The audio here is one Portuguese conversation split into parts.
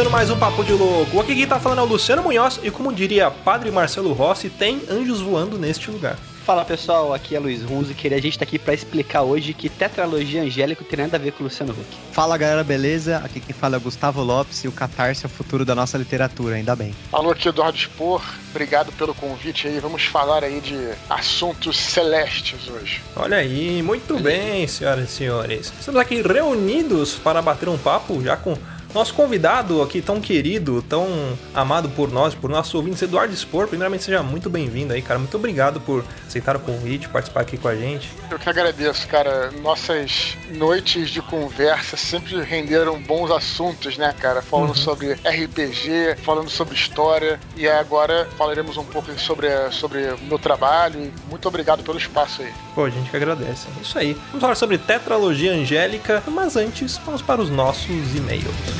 Começando mais um Papo de Louco. Aqui quem tá falando é o Luciano Munhoz e como diria Padre Marcelo Rossi, tem anjos voando neste lugar. Fala pessoal, aqui é Luiz Hunziker e a gente tá aqui para explicar hoje que tetralogia angélica tem nada a ver com o Luciano Huck. Fala galera, beleza? Aqui quem fala é o Gustavo Lopes e o Catarse é o futuro da nossa literatura, ainda bem. Alô, aqui é Eduardo Spor, obrigado pelo convite aí. Vamos falar aí de assuntos celestes hoje. Olha aí, muito bem, senhoras e senhores. Estamos aqui reunidos para bater um papo já com nosso convidado aqui, tão querido, tão amado por nós, por nossos ouvintes, Eduardo Spor, primeiramente seja muito bem-vindo aí, cara. Muito obrigado por aceitar o convite, participar aqui com a gente. Eu que agradeço, cara. Nossas noites de conversa sempre renderam bons assuntos, né, cara? Falando uhum. sobre RPG, falando sobre história. E agora falaremos um pouco sobre, sobre o meu trabalho. muito obrigado pelo espaço aí. Pô, a gente que agradece. Isso aí. Vamos falar sobre tetralogia angélica, mas antes, vamos para os nossos e-mails.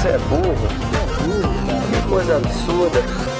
Você é burro. Que coisa absurda.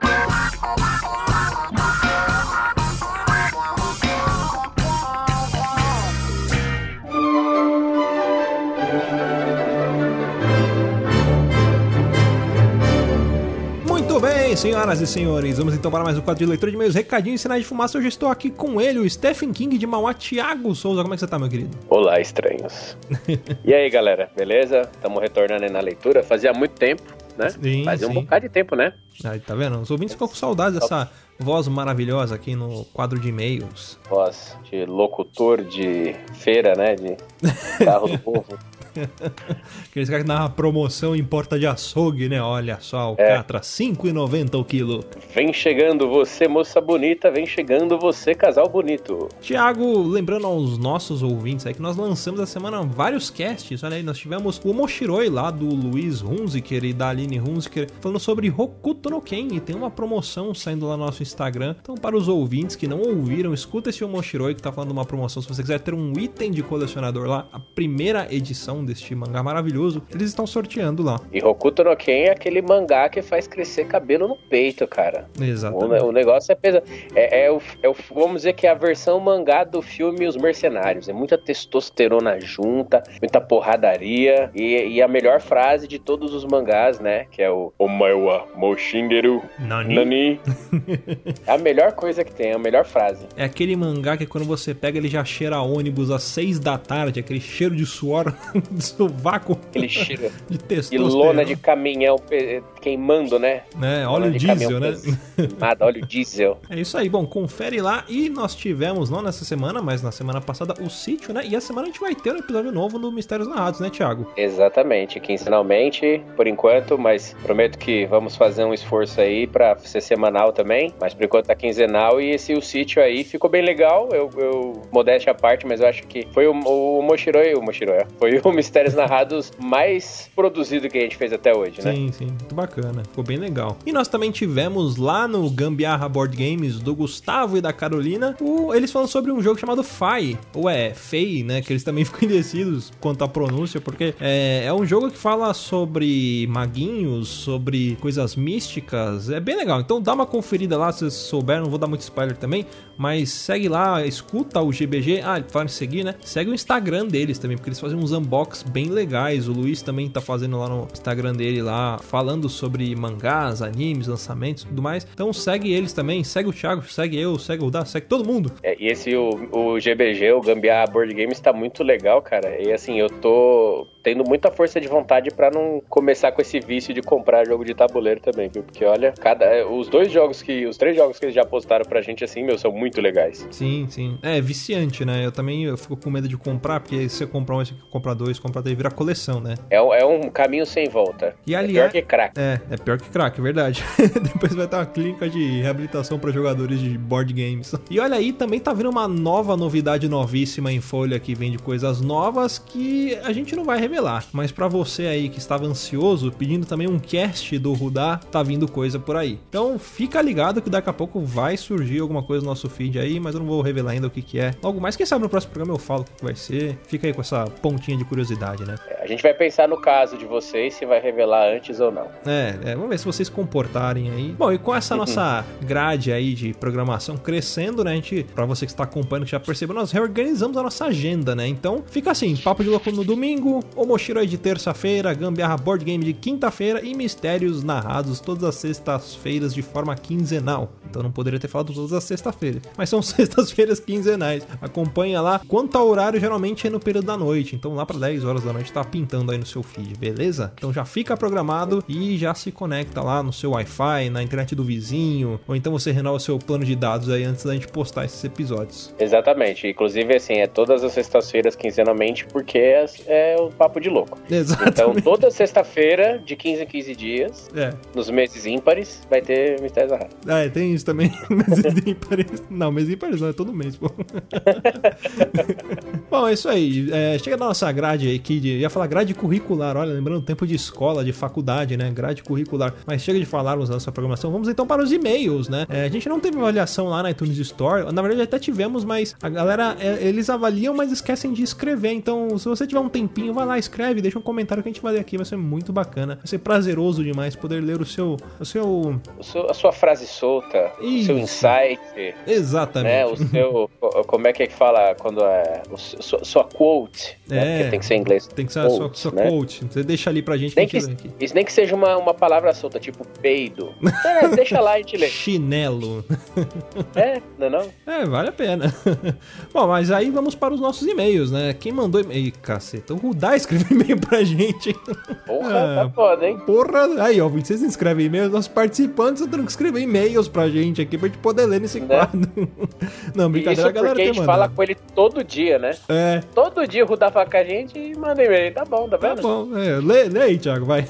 senhoras e senhores, vamos então para mais um quadro de leitura de meios recadinhos e sinais de fumaça. Hoje estou aqui com ele, o Stephen King de Mauá, Thiago Souza. Como é que você tá, meu querido? Olá, estranhos. e aí, galera, beleza? Estamos retornando aí na leitura. Fazia muito tempo, né? Sim, Fazia sim. um bocado de tempo, né? Aí, tá vendo? Os ouvintes ficam com saudade dessa voz maravilhosa aqui no quadro de e-mails. Voz de locutor de feira, né? De carro do povo. Aqueles caras que dão uma promoção em porta de açougue, né? Olha só, alcatra, é. 5,90 o quilo. Vem chegando você, moça bonita, vem chegando você, casal bonito. Tiago, lembrando aos nossos ouvintes aí que nós lançamos essa semana vários casts, olha aí, nós tivemos o Moshiroi lá do Luiz Hunziker e da Aline Hunziker falando sobre Hokuto no Ken e tem uma promoção saindo lá no nosso Instagram. Então, para os ouvintes que não ouviram, escuta esse Moshiroi que tá falando de uma promoção. Se você quiser ter um item de colecionador lá, a primeira edição deste mangá maravilhoso, eles estão sorteando lá. E Hokuto no Ken é aquele mangá que faz crescer cabelo no peito, cara. Exatamente. O, o negócio é pesado. É, é, o, é o, vamos dizer que é a versão mangá do filme Os Mercenários. É muita testosterona junta, muita porradaria. E, e a melhor frase de todos os mangás, né? Que é o Omaewa Moshingeru Nani. Nani. é a melhor coisa que tem, é a melhor frase. É aquele mangá que quando você pega ele já cheira ônibus às seis da tarde, aquele cheiro de suor de sovaco. Aquele cheiro de, de lona de caminhão queimando, né? É, óleo De diesel, né? Nada, óleo diesel. É isso aí, bom, confere lá. E nós tivemos, não nessa semana, mas na semana passada, o sítio, né? E essa semana a gente vai ter um episódio novo no Mistérios Narrados, né, Thiago? Exatamente, quinzenalmente, por enquanto, mas prometo que vamos fazer um esforço aí pra ser semanal também. Mas por enquanto tá quinzenal e esse o sítio aí ficou bem legal. Eu, eu modéstia à parte, mas eu acho que foi o, o Moshiroi, o Moshiroi, foi o Mistérios Narrados mais produzido que a gente fez até hoje, né? Sim, sim, muito bacana. Ficou bem legal. E nós também tivemos lá no Gambiarra Board Games do Gustavo e da Carolina, o- eles falam sobre um jogo chamado Fai, ou é Fei, né? Que eles também ficam indecisos quanto à pronúncia, porque é, é um jogo que fala sobre maguinhos, sobre coisas místicas. É bem legal. Então dá uma conferida lá se vocês souberam, não vou dar muito spoiler também, mas segue lá, escuta o GBG. Ah, fala em seguir, né? Segue o Instagram deles também, porque eles fazem uns unbox bem legais. O Luiz também tá fazendo lá no Instagram dele lá, falando sobre mangás, animes, lançamentos e tudo mais. Então segue eles também, segue o Thiago, segue eu, segue o Dá, segue todo mundo. É, e esse, o, o GBG, o Gambiarra Board Games, tá muito legal, cara. E assim, eu tô tendo muita força de vontade pra não começar com esse vício de comprar jogo de tabuleiro também, viu? Porque olha, cada, é, os dois jogos que. Os três jogos que eles já postaram pra gente, assim, meu, são muito legais. Sim, sim. É viciante, né? Eu também eu fico com medo de comprar, porque se você comprar um, você compra dois, compra três, vira coleção, né? É, um- é um caminho sem volta. E é aliás- pior que crack. É, é pior que crack, é verdade. Depois vai ter uma clínica de reabilitação para jogadores de board games. E olha aí, também tá vindo uma nova novidade novíssima em folha que vem de coisas novas que a gente não vai revelar. Mas pra você aí que estava ansioso, pedindo também um cast do Rudá, tá vindo coisa por aí. Então fica ligado que daqui a pouco vai surgir alguma coisa no nosso feed aí, mas eu não vou revelar ainda o que que é. Logo mais, quem sabe no próximo programa eu falo o que que vai ser. Fica aí com essa pontinha de curiosidade, né? A gente vai pensar no caso de vocês se vai revelar antes ou não. É, é, vamos ver se vocês comportarem aí. Bom, e com essa nossa grade aí de programação crescendo, né? A gente, pra você que está acompanhando, que já percebeu, nós reorganizamos a nossa agenda, né? Então fica assim: Papo de Louco no domingo, o Mochiro aí de terça-feira, Gambiarra Board Game de quinta-feira e Mistérios narrados todas as sextas-feiras de forma quinzenal. Então não poderia ter falado todas as sextas-feiras, mas são sextas-feiras quinzenais. Acompanha lá. Quanto ao horário, geralmente é no período da noite. Então lá para 10 horas da noite tá pintando aí no seu feed, beleza? Então já fica programado e já se conecta lá no seu Wi-Fi, na internet do vizinho, ou então você renova o seu plano de dados aí antes da gente postar esses episódios. Exatamente. Inclusive, assim, é todas as sextas-feiras, quinzenalmente, porque é, é o papo de louco. Então, Exatamente. toda sexta-feira, de 15 em 15 dias, É, nos meses ímpares, vai ter Mistérios Narrados. é, tem isso também. Meses ímpares. Não, meses ímpares não, é todo mês, pô. Bom, é isso aí. É, chega da nossa grade aqui, de, ia falar grade curricular, olha, lembrando o tempo de escola, de faculdade, né? Grade curricular. Mas chega de falarmos da nossa programação, vamos então para os e-mails, né? É, a gente não teve avaliação lá na iTunes Store, na verdade até tivemos, mas a galera, é, eles avaliam, mas esquecem de escrever. Então, se você tiver um tempinho, vai lá, escreve, deixa um comentário que a gente vai ler aqui, vai ser muito bacana. Vai ser prazeroso demais poder ler o seu. O seu. O seu- a sua frase solta, o seu Isso. insight, Exatamente. né? O seu. como é que é que fala quando é. o sua, sua quote. É. Né? Porque tem que ser em inglês. Tem que ser a sua, Quote, sua né? quote. Você deixa ali pra gente Nem que isso nem que seja uma, uma palavra solta, tipo peido. É, deixa lá e a gente lê. Chinelo. É, não é não? É, vale a pena. Bom, mas aí vamos para os nossos e-mails, né? Quem mandou e-mail. Ih, caceta, o Rudá escreveu e-mail pra gente. Porra, Ah, tá foda, hein? Porra, aí, ó, vocês escrevem e-mails, nossos participantes estão tendo que escrever e-mails pra gente aqui pra gente poder ler nesse Né? quadro. Não, brincadeira, Isso a galera porque a gente fala com ele todo dia, né? É, Todo dia o Rudá fala com a gente e manda e-mail. Tá bom, tá tá vendo? bom. É, lê, lê aí, Thiago, vai.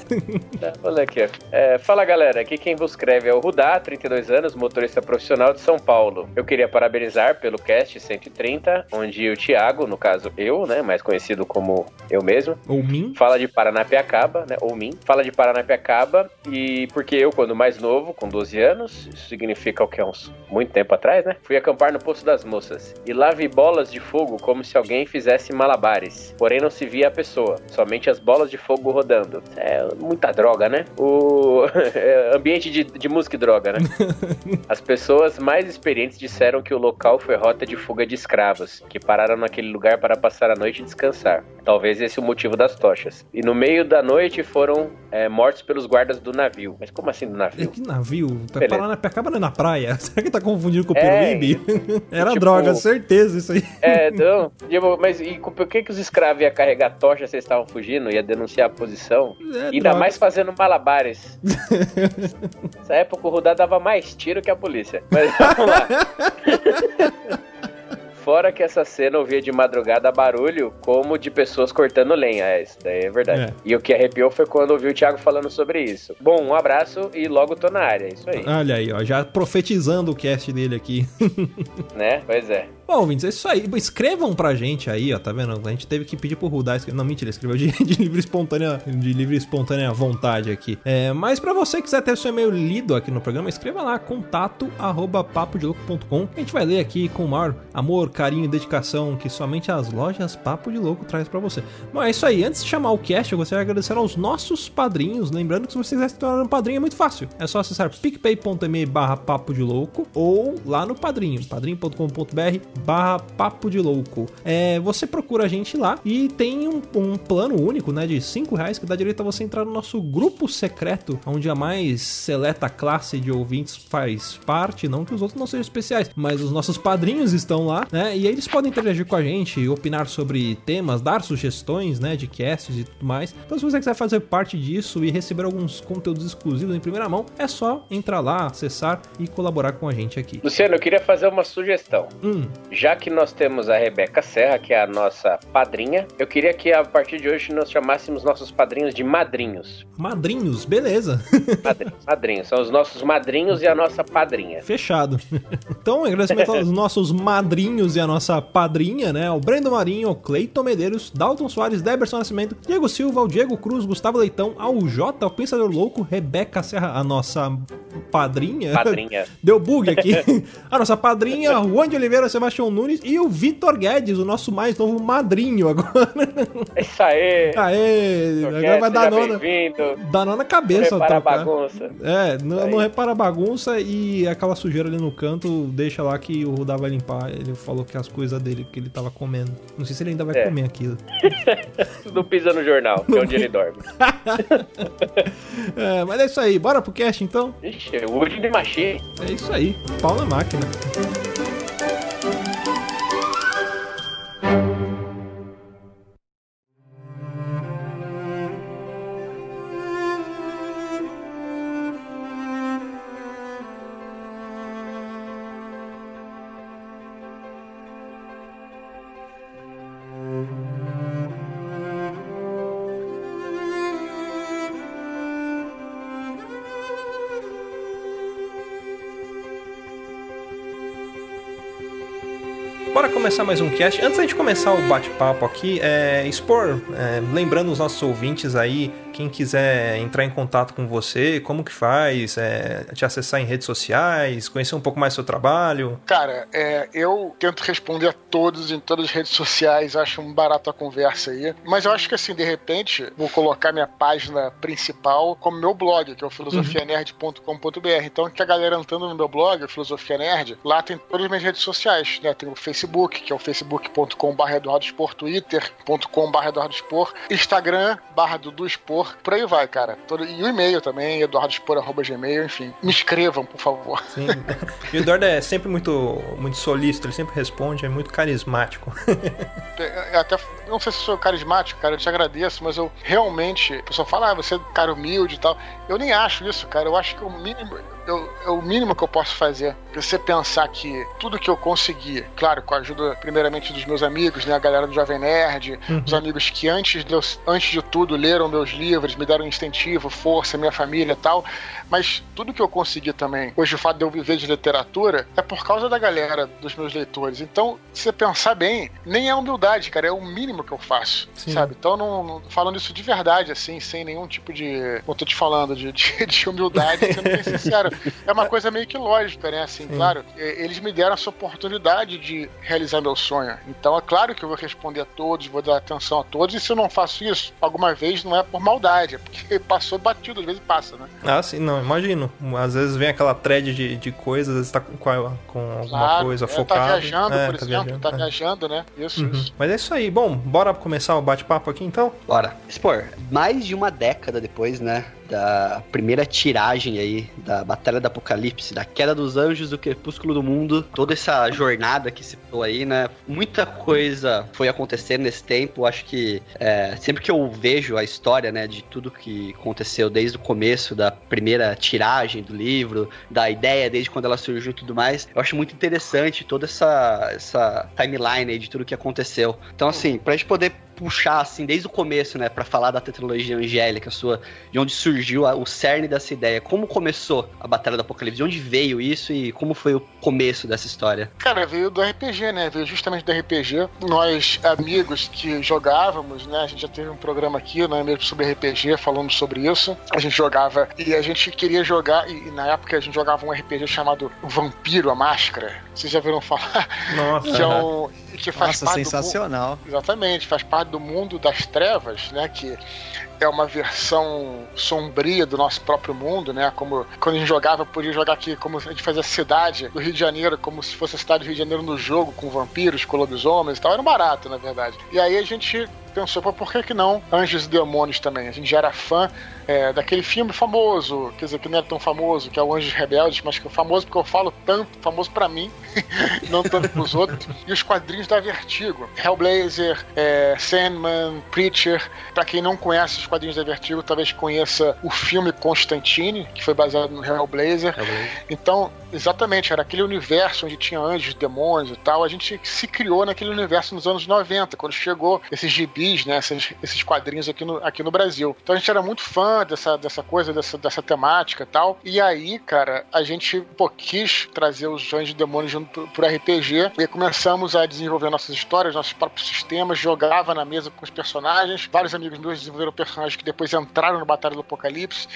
Tá, vou ler aqui. É, fala galera, aqui quem vos escreve é o Rudá, 32 anos, motorista profissional de São Paulo. Eu queria parabenizar pelo cast 130, onde o Thiago, no caso eu, né, mais conhecido como eu mesmo, Ou mim. fala de Paranapiacaba, né, ou mim, fala de Paranapiacaba e porque eu, quando mais novo, com 12 anos, isso significa o que, uns muito tempo atrás, né, fui acampar no Poço das Moças e lá vi bolas de fogo como se alguém fizesse malabares, porém não se via a pessoa, somente as bolas de fogo rodando. É muita droga, né? O é, ambiente de, de música e droga, né? As pessoas mais experientes disseram que o local foi rota de fuga de escravos, que pararam naquele lugar para passar a noite e descansar. Talvez esse o motivo das tochas. E no meio da noite foram é, mortos pelos guardas do navio. Mas como assim do navio? Que navio? Paranapiacaba não é na praia? Será que tá confundindo com o É, Peruíbe? Era tipo- droga, certeza isso aí. É, não. tipo, Mas e por que, que os escravos iam carregar tocha se eles estavam fugindo, ia denunciar a posição. É, Ainda droga. mais fazendo malabares. Nessa época o Rudá dava mais tiro que a polícia. Mas vamos lá. Fora que essa cena eu via de madrugada barulho como de pessoas cortando lenha. É, isso daí é verdade. É. E o que arrepiou foi quando ouvi o Thiago falando sobre isso. Bom, um abraço e logo tô na área. É isso aí, Olha aí, ó, já profetizando o cast dele aqui. né? Pois é. Bom, ouvintes, é isso aí. Escrevam pra gente aí, ó, tá vendo? A gente teve que pedir pro Rudá escrever. Não, mentira, escreveu de, de livre espontânea, de livre espontânea vontade aqui. É, mas pra você que quiser ter seu e-mail lido aqui no programa, escreva lá, contato arroba. A gente vai ler aqui com o maior amor, carinho e dedicação que somente as lojas Papo de Louco traz pra você. Bom, é isso aí. Antes de chamar o cast, eu gostaria de agradecer aos nossos padrinhos. Lembrando que se você quiser se tornar um padrinho é muito fácil. É só acessar picpay.me barra papo de louco ou lá no padrinho, padrinho.com.br barra papo de louco. É, você procura a gente lá e tem um, um plano único, né, de 5 reais que dá direito a você entrar no nosso grupo secreto, onde a mais seleta classe de ouvintes faz parte, não que os outros não sejam especiais, mas os nossos padrinhos estão lá, né, e eles podem interagir com a gente, opinar sobre temas, dar sugestões, né, de casts e tudo mais. Então se você quiser fazer parte disso e receber alguns conteúdos exclusivos em primeira mão, é só entrar lá, acessar e colaborar com a gente aqui. Luciano, eu queria fazer uma sugestão. Hum, Já que nós temos a Rebeca Serra, que é a nossa padrinha, eu queria que a partir de hoje nós chamássemos nossos padrinhos de madrinhos. madrinhos, beleza. Madrinhos, madrinhos. São os nossos madrinhos e a nossa padrinha. Fechado. Então, agradecimento aos nossos madrinhos e a nossa padrinha, né? O Brendo Marinho, o Cleiton Medeiros, Dalton Soares, Deberson Nascimento, Diego Silva, o Diego Cruz, Gustavo Leitão, ao Jota, o Pensador Louco, Rebeca Serra, a nossa padrinha. Padrinha. Deu bug aqui. A nossa padrinha, Juan de Oliveira, Sebastião Nunes e o Vitor Guedes, o nosso mais novo madrinho agora. É isso aí. Aê! Agora vai dar nona, bem-vindo. dar nó na cabeça. Prepara a tocar. bagunça. É, não, Aí. não repara a bagunça e aquela sujeira ali no canto, deixa lá que o Rudá vai limpar. Ele falou que as coisas dele que ele tava comendo. Não sei se ele ainda vai É. comer aquilo. Não pisa no jornal, que é onde ele dorme. É, mas é isso aí, bora pro cast então? Ixi, o Wood de Machine. É isso aí, pau na máquina. Começar mais um cast. Antes da gente começar o bate-papo aqui, é, expor, é, lembrando os nossos ouvintes aí, quem quiser entrar em contato com você, como que faz, é, te acessar em redes sociais, conhecer um pouco mais do seu trabalho. Cara, é, eu tento responder a todos em todas as redes sociais, acho um barato a conversa aí. Mas eu acho que assim, de repente, vou colocar minha página principal como meu blog, que é o filosofianerd.com.br. Então, que a galera entrando no meu blog, Filosofia Nerd, lá tem todas as minhas redes sociais, né? Tem o Facebook, que é o facebook.com.br twitter.com.br Instagram, barra por aí vai, cara. Todo- E o e-mail também, eduardospor.gmail, enfim. Me escrevam, por favor. Sim. e o Eduardo é sempre muito, muito solícito, ele sempre responde, é muito carismático. É, até não sei se eu sou carismático, cara, eu te agradeço, mas eu realmente, o pessoal fala, ah, você é um cara humilde e tal. Eu nem acho isso, cara. Eu acho que o mínimo, eu, é o mínimo que eu posso fazer. Você pensar que tudo que eu consegui, claro, com a ajuda primeiramente dos meus amigos, né, a galera do Jovem Nerd, os amigos que antes de, eu- antes de tudo leram meus livros, me deram incentivo, força, minha família e tal. Mas tudo que eu consegui também, hoje o fato de eu viver de literatura, é por causa da galera, dos meus leitores. Então, se você pensar bem, nem é humildade, cara, é o mínimo que eu faço, Sim. sabe? Então, não, não- falando isso de verdade, assim, sem nenhum tipo de. Como eu tô te falando, de, de, de humildade, sendo bem sincero. É uma coisa meio que lógica, né? Assim, claro, é, eles me deram essa oportunidade de realizar meu sonho. Então, é claro que eu vou responder a todos, vou dar atenção a todos, e se eu não faço isso, alguma vez não é por maldade, é porque passou batido, às vezes passa, né? ah, sim, não, imagino. Às vezes vem aquela thread de, de coisas, às vezes tá com, com alguma Claro, coisa é, focada. Tá viajando, É, por tá exemplo, viajando, tá é. viajando, né? Isso, Uhum. isso. Mas é isso aí. Bom, bora começar o bate-papo aqui então? Bora. Spor, mais de uma década depois, né? Da primeira tiragem aí da Batalha do Apocalipse, da queda dos anjos, do crepúsculo do mundo, toda essa jornada que se falou aí, né? Muita coisa foi acontecendo nesse tempo. Acho que é, sempre que eu vejo a história, né, de tudo que aconteceu desde o começo da primeira tiragem do livro, da ideia desde quando ela surgiu e tudo mais, eu acho muito interessante toda essa, essa timeline aí de tudo que aconteceu. Então, assim, pra gente poder puxar assim desde o começo, né, para falar da tetralogia angélica sua, de onde surgiu a, o cerne dessa ideia, como começou a Batalha do Apocalipse, de onde veio isso e como foi o começo dessa história? Cara, veio do RPG, né? Veio justamente do RPG. Nós amigos que jogávamos, né? A gente já teve um programa aqui, né, mesmo sobre RPG, falando sobre isso. A gente jogava e a gente queria jogar e, e na época a gente jogava um RPG chamado Vampiro a Máscara. Vocês já viram falar? Nossa. que é um que faz Nossa, parte do sensacional. Exatamente, faz parte do mundo das trevas, né? Que é uma versão sombria do nosso próprio mundo, né? Como quando a gente jogava, podia jogar aqui como a gente fazia a cidade do Rio de Janeiro, como se fosse a cidade do Rio de Janeiro no jogo, com vampiros, com lobisomens e tal. Era um barato, na verdade. E aí a gente pensou, por que, que não Anjos e Demônios também? A gente já era fã é, daquele filme famoso, quer dizer, que não é tão famoso, que é o Anjos Rebeldes, mas que é famoso porque eu falo tanto, famoso para mim, não tanto pros outros, e os quadrinhos da Vertigo. Hellblazer, é, Sandman, Preacher. Para quem não conhece os quadrinhos da Vertigo, talvez conheça o filme Constantine, que foi baseado no Hellblazer. Então, exatamente, era aquele universo onde tinha anjos, demônios e tal. A gente se criou naquele universo nos anos 90, quando chegou esses gibis, né, esses, esses quadrinhos aqui no, aqui no Brasil. Então a gente era muito fã dessa, dessa coisa, dessa, dessa temática e tal. E aí, cara, a gente pô, quis trazer os anjos e demônios junto pro, pro RPG e começamos a desenvolver nossas histórias, nossos próprios sistemas, jogava na mesa com os personagens. Vários amigos meus desenvolveram personagens que depois entraram no Batalha do Apocalipse.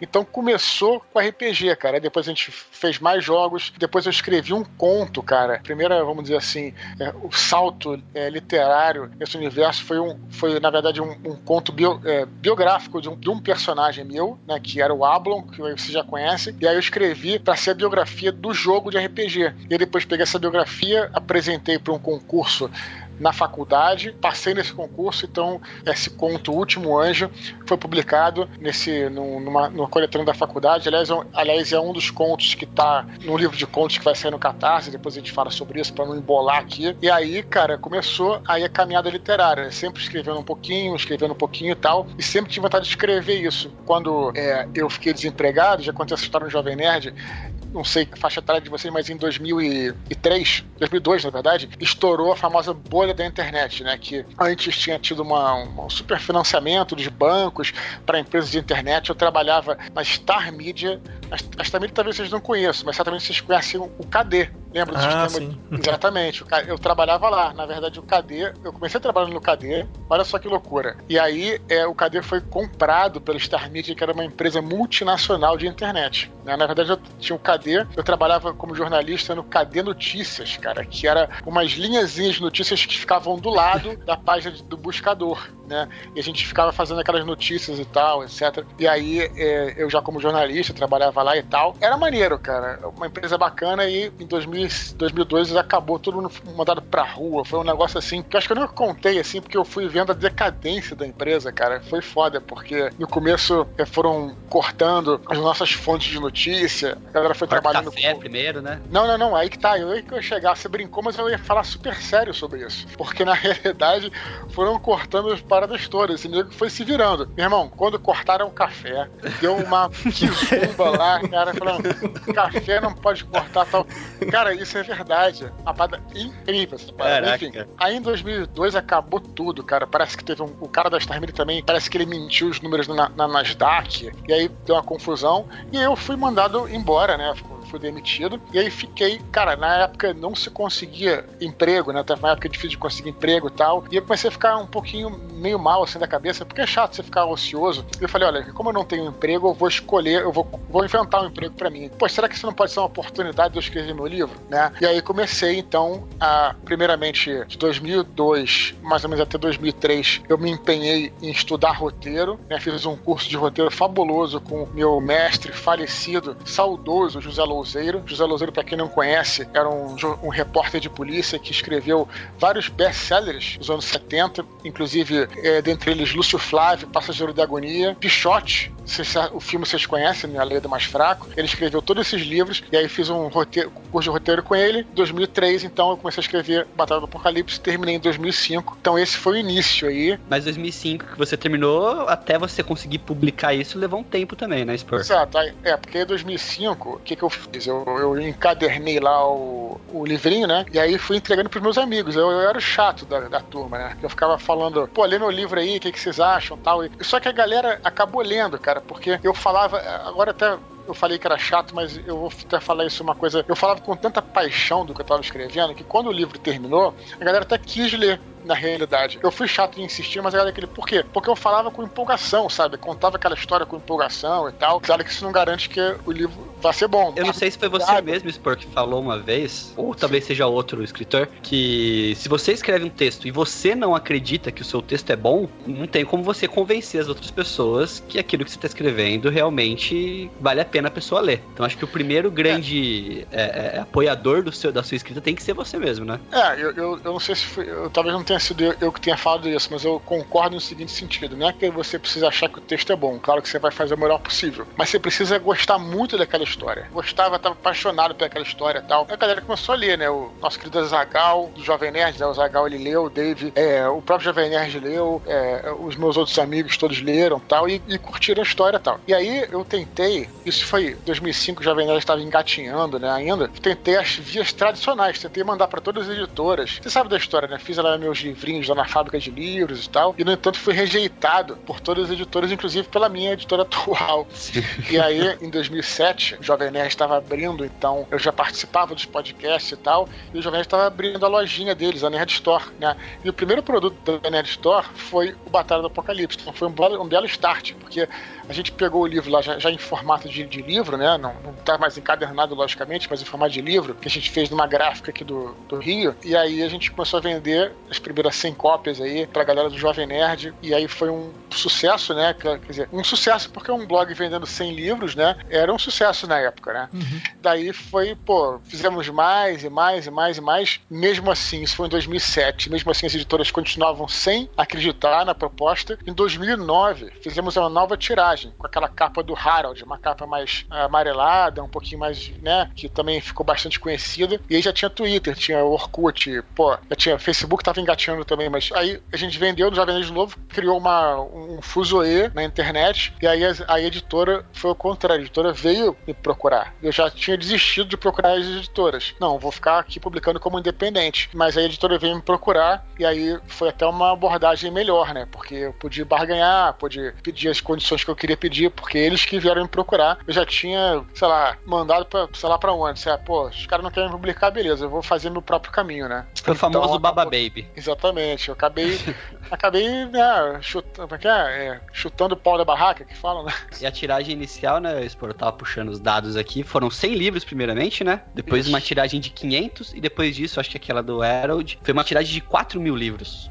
Então começou com RPG, cara. Depois a gente fez mais jogos. Depois eu escrevi um conto, cara. Primeira, vamos dizer assim, é, o salto é, literário nesse universo foi, um, foi na verdade, um, um conto bio, é, biográfico de um, de um, personagem meu, né, que era o Ablon, que você já conhece. E aí eu escrevi para ser a biografia do jogo de RPG. E depois peguei essa biografia, apresentei para um concurso na faculdade, passei nesse concurso, então esse conto, O Último Anjo, foi publicado nesse, numa, numa coletânea da faculdade. Aliás, é, aliás, é um dos contos que está no livro de contos que vai sair no Catarse, depois a gente fala sobre isso para não embolar aqui. E aí, cara, começou aí a caminhada literária, sempre escrevendo um pouquinho, escrevendo um pouquinho e tal, e sempre tive vontade de escrever isso. Quando é, eu fiquei desempregado, já contei essa história no Jovem Nerd, não sei a faixa etária de vocês, mas em 2003, 2002 na verdade, estourou a famosa bolha da internet, né? Que antes tinha tido uma, um super financiamento dos bancos para empresas de internet. Eu trabalhava na Star Media. A Star Media talvez vocês não conheçam, mas certamente vocês conhecem o KD. Lembra do ah, sistema? Sim. Exatamente. Eu trabalhava lá. Na verdade, o KD, eu comecei trabalhando no KD. Olha só que loucura. E aí, é, o KD foi comprado pela Star Media, que era uma empresa multinacional de internet. Né? Na verdade, eu tinha o KD, eu trabalhava como jornalista no KD Notícias, cara, que era umas linhazinhas de notícias que ficavam do lado da página do buscador, né? E a gente ficava fazendo aquelas notícias e tal, etc. E aí, é, eu já como jornalista, trabalhava lá e tal. Era maneiro, cara. Uma empresa bacana e em 2000 2002 acabou todo mundo mandado pra rua. Foi um negócio assim que eu acho que eu nunca contei assim, porque eu fui vendo a decadência da empresa, cara. Foi foda, porque no começo eh, foram cortando as nossas fontes de notícia. A galera foi Corta trabalhando. café com... primeiro, né? Não, não, não. Aí que tá. Eu ia que eu chegar, você brincou, mas eu ia falar super sério sobre isso. Porque na realidade foram cortando as paradas todas. Esse nego foi se virando. Meu irmão, quando cortaram o café, deu uma quizumba lá, cara, falando: café não pode cortar tal. Cara, isso é verdade. Uma parada incrível essa parada. Enfim, aí em 2002 acabou tudo, cara. Parece que teve um. O cara da Star Media também, parece que ele mentiu os números na, na Nasdaq. E aí deu uma confusão. E eu fui mandado embora, né? Fui demitido. E aí fiquei, cara, na época não se conseguia emprego, né? Tava uma época difícil de conseguir emprego e tal. E eu comecei a ficar um pouquinho meio mal assim da cabeça, porque é chato você ficar ocioso. E eu falei, olha, como eu não tenho emprego, eu vou escolher, eu vou, vou inventar um emprego para mim. Pô, será que isso não pode ser uma oportunidade de eu escrever meu livro, né? E aí comecei então a, primeiramente, de 2002, mais ou menos até 2003, eu me empenhei em estudar roteiro, né? Fiz um curso de roteiro fabuloso com meu mestre falecido, saudoso José Lou Louzeiro. José Louzeiro, para quem não conhece, era um, um, repórter de polícia que escreveu vários best-sellers dos anos 70, inclusive, é, dentre eles Lúcio Flávio, Passageiro da Agonia, Pichote, Vocês- o filme vocês conhecem, né? A Lei do Mais Fraco. Ele escreveu todos esses livros e aí fiz um roteiro, curso de roteiro com ele. Em 2003, então, eu comecei a escrever Batalha do Apocalipse, terminei em 2005. Então, esse foi o início aí. Mas 2005 que você terminou, até você conseguir publicar isso, levou um tempo também, né, Spur? Exato, é, porque em 2005, o que, que eu fiz? Eu, eu encadernei lá o, o livrinho, né? E aí fui entregando pros meus amigos. Eu, eu era o chato da, da turma, né? Eu ficava falando, pô, lê meu livro aí, o que, que vocês acham tal. E, só que a galera acabou lendo, cara, porque eu falava, agora até. Eu falei que era chato, mas eu vou até falar isso uma coisa. Eu falava com tanta paixão do que eu tava escrevendo que quando o livro terminou, a galera até quis ler na realidade. Eu fui chato em insistir, mas a galera queria. Por quê? Porque eu falava com empolgação, sabe? Contava aquela história com empolgação e tal. Claro que isso não garante que o livro vai ser bom. Eu não sei se foi você Obrigado. mesmo, Spur, que falou uma vez, ou talvez seja outro escritor, que se você escreve um texto e você não acredita que o seu texto é bom, não tem como você convencer as outras pessoas que aquilo que você está escrevendo realmente vale a pena a pessoa ler. Então acho que o primeiro grande é, é, apoiador do seu, da sua escrita tem que ser você mesmo, né? É, eu, eu, eu não sei se foi. Eu, talvez não tenha sido eu, que tenha falado isso, mas eu concordo no seguinte sentido: não é que você precisa achar que o texto é bom, claro que você vai fazer o melhor possível, mas você precisa gostar muito daquela história. Gostava, estava apaixonado por aquela história e tal. A galera começou a ler, né? O nosso querido Zagal, do Jovem Nerd, né? O Zagal ele leu, o Dave, é, o próprio Jovem Nerd leu, é, os meus outros amigos todos leram tal, e, e curtiram a história tal. E aí eu tentei, isso foi 2005, o Jovem Nerd estava engatinhando, né? Ainda, tentei as vias tradicionais, tentei mandar para todas as editoras. Você sabe da história, né? Fiz lá meus livrinhos lá na fábrica de livros e tal, e no entanto fui rejeitado por todas as editoras, inclusive pela minha editora atual. E aí, em 2007, o Jovem Nerd estava abrindo, então eu já participava dos podcasts e tal, e o Jovem Nerd estava abrindo a lojinha deles, a Nerd Store, né? E o primeiro produto da Nerd Store foi o Batalha do Apocalipse. Então foi um belo, um belo start, porque a gente pegou o livro lá já, já em formato de, de livro, né? Não, não tá mais encadernado, logicamente, mas em formato de livro, que a gente fez numa gráfica aqui do, do Rio. E aí a gente começou a vender as primeiras 100 cópias aí pra galera do Jovem Nerd. E aí foi um sucesso, né? Quer dizer, um sucesso porque um blog vendendo 100 livros, né? Era um sucesso na época, né? Daí foi, pô, fizemos mais e mais e mais e mais. Mesmo assim, isso foi em 2007. Mesmo assim, as editoras continuavam sem acreditar na proposta. Em 2009, fizemos uma nova tiragem com aquela capa do Harold, uma capa mais amarelada, um pouquinho mais, né? Que também ficou bastante conhecida. E aí já tinha Twitter, tinha Orkut, pô, já tinha Facebook, tava também. Mas aí a gente vendeu no Jovem Nerd Novo, criou uma, um fuzuê na internet. E aí a, a editora foi o contrário. A editora veio me procurar. Eu já tinha desistido de procurar as editoras. Não, vou ficar aqui publicando como independente. Mas a editora veio me procurar e aí foi até uma abordagem melhor, né? Porque eu podia barganhar, podia pedir as condições que eu queria pedir, porque eles que vieram me procurar. Eu já tinha, sei lá, mandado pra, sei lá pra onde. Sei lá, pô, os caras não querem publicar, beleza, eu vou fazer meu próprio caminho, né? Foi o famoso Então, Baba acabou- Baby. Exatamente, eu acabei, acabei, né, chutando, é é? É, chutando o pau da barraca, que falam, né? E a tiragem inicial, né, eu tava puxando os dados aqui, foram 100 livros primeiramente, né? Depois Isso. uma tiragem de 500 e depois disso, acho que aquela do Harold, foi uma tiragem de 4 mil livros.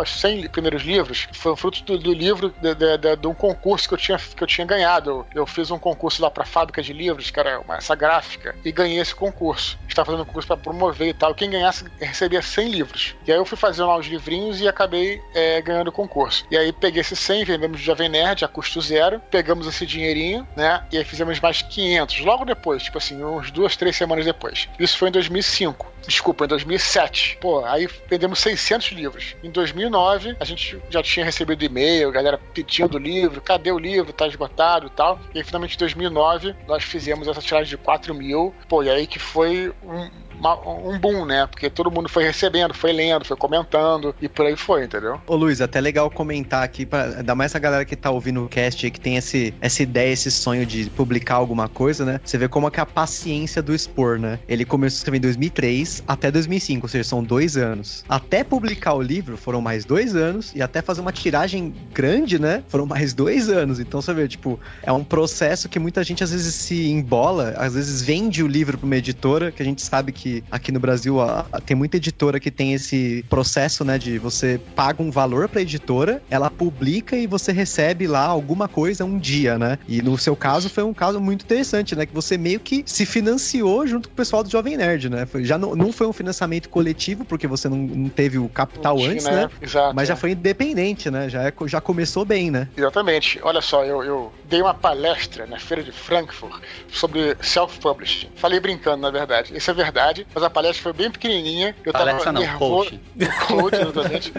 Os 100 primeiros livros foi fruto do, do livro de, de- de- de um concurso que eu tinha, que eu tinha ganhado. Eu, eu fiz um concurso lá pra fábrica de livros, que era uma- essa gráfica, e ganhei esse concurso. Estava fazendo um concurso pra promover e tal. Quem ganhasse recebia 100 livros. E aí eu fui fazendo lá os livrinhos e acabei é, ganhando o concurso. E aí peguei esses 100, vendemos de Jovem Nerd a custo zero, pegamos esse dinheirinho, né? E aí fizemos mais 500. Logo depois, tipo assim, uns duas, três semanas depois. Isso foi em 2005. Desculpa, em 2007. Pô, aí vendemos 600 livros. Em 2009, a gente já tinha recebido e-mail, galera pedindo o livro, cadê o livro, tá esgotado e tal. E aí, finalmente, em 2009, nós fizemos essa tiragem de 4 mil. Pô, e aí que foi um, uma- um boom, né? Porque todo mundo foi recebendo, foi lendo, foi comentando e por aí foi, entendeu? Ô Luiz, até legal comentar aqui, pra, ainda mais a galera que tá ouvindo o cast aí, que tem esse, essa ideia, esse sonho de publicar alguma coisa, né? Você vê como é que é a paciência do expor, né? Ele começou a escrever em 2003 até 2005, ou seja, são dois anos. Até publicar o livro foram mais dois anos, e até fazer uma tiragem grande, né? Foram mais dois anos. Então você vê, tipo, é um processo que muita gente às vezes se embola, às vezes vende o livro pra uma editora, que a gente sabe que que aqui no Brasil a, a, tem muita editora que tem esse processo, né, de você paga um valor pra editora, ela publica e você recebe lá alguma coisa um dia, né? E no seu caso foi um caso muito interessante, né, que você meio que se financiou junto com o pessoal do Jovem Nerd, né? Foi, já não, não foi um financiamento coletivo, porque você não, não teve o capital Tinha, antes, né? Exato. Mas já é. foi independente, né? Já, é, já começou bem, né? Exatamente. Olha só, eu, eu dei uma palestra na feira de Frankfurt sobre self-publishing. Falei brincando, na verdade. Isso é verdade, mas a palestra foi bem pequenininha. Eu Palestra tava não, nervoso. Coach, exatamente.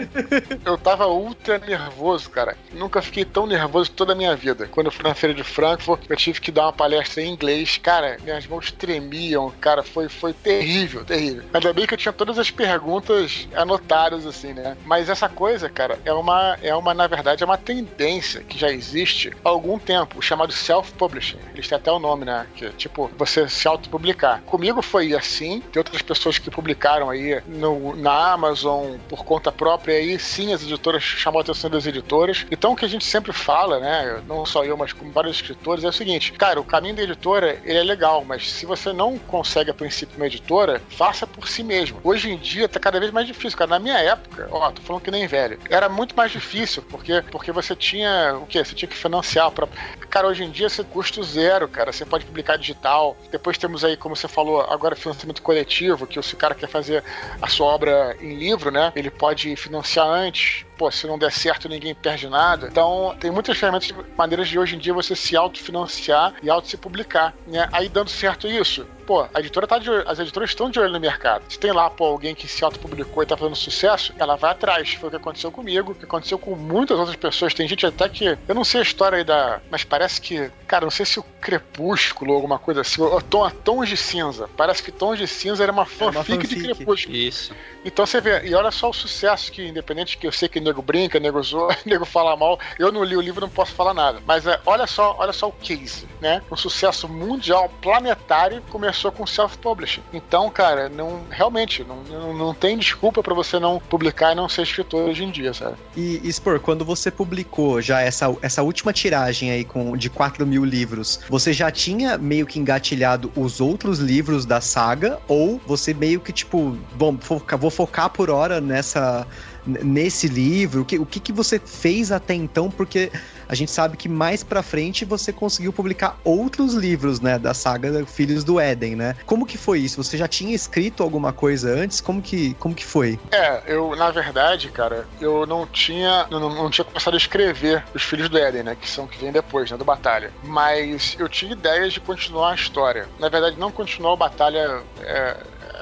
Eu tava ultra nervoso, cara. Nunca fiquei tão nervoso toda a minha vida. Quando eu fui na feira de Frankfurt, eu tive que dar uma palestra em inglês. Cara, minhas mãos tremiam, cara. Foi, foi terrível, terrível. Ainda bem que eu tinha todas as perguntas anotadas, assim, né? Mas essa coisa, cara, é uma, é uma na verdade, é uma tendência que já existe há algum tempo, chamado self-publishing. Eles têm até o nome, né? Que é tipo, você se autopublicar. Comigo foi assim, tem outras pessoas que publicaram aí no, na Amazon por conta própria, aí sim as editoras chamam a atenção das editoras. Então o que a gente sempre fala, né? Não só eu, mas como vários escritores, é o seguinte: cara, o caminho da editora ele é legal, mas se você não consegue a princípio uma editora, faça por si mesmo. Hoje em dia tá cada vez mais difícil, cara. Na minha época, ó, tô falando que nem velho, era muito mais difícil, porque, porque você tinha o quê? Você tinha que financiar para Cara, hoje em dia você custo zero, cara. Você pode publicar digital. Depois temos aí, como você falou, agora financiamento coletivo, que se o cara quer fazer a sua obra em livro, né? Ele pode financiar antes. Pô, se não der certo, ninguém perde nada. Então, tem muitas ferramentas, maneiras de hoje em dia você se autofinanciar e auto se publicar. Né? Aí dando certo isso, pô, a editora tá de olho, as editoras estão de olho no mercado. Se tem lá, pô, alguém que se autopublicou e tá fazendo sucesso, ela vai atrás. Foi o que aconteceu comigo, o que aconteceu com muitas outras pessoas. Tem gente até que. Eu não sei a história aí da. Mas parece que. Cara, não sei se o Crepúsculo ou alguma coisa assim. Ou Tom, Tons de Cinza. Parece que Tons de Cinza era uma fanfic, Era uma de fanfic. Crepúsculo. Isso. Então você vê, e olha só o sucesso que, independente que eu sei que o nego brinca, nego zoa, nego fala mal, eu não li o livro, não posso falar nada. Mas é, olha só, olha só o case, né? Um sucesso mundial, planetário, começou com self-publishing. Então, cara, não, realmente, não, não, não tem desculpa pra você não publicar e não ser escritor hoje em dia, sabe? E, e Spor, quando você publicou já essa, essa última tiragem aí com, de 4 mil livros, você já tinha meio que engatilhado os outros livros da saga? Ou você meio que, tipo, bom, foca- vou focar por hora nessa nesse livro? O que, o que, que você fez até então? Porque a gente sabe que mais pra frente você conseguiu publicar outros livros, né, da saga Filhos do Éden, né? Como que foi isso? Você já tinha escrito alguma coisa antes? Como que, como que foi? É, eu, na verdade, cara, eu não tinha. Não, não tinha começado a escrever os Filhos do Éden, né? Que são que vem depois, né? Do Batalha. Mas eu tinha ideias de continuar a história. Na verdade, não continuar a batalha. É,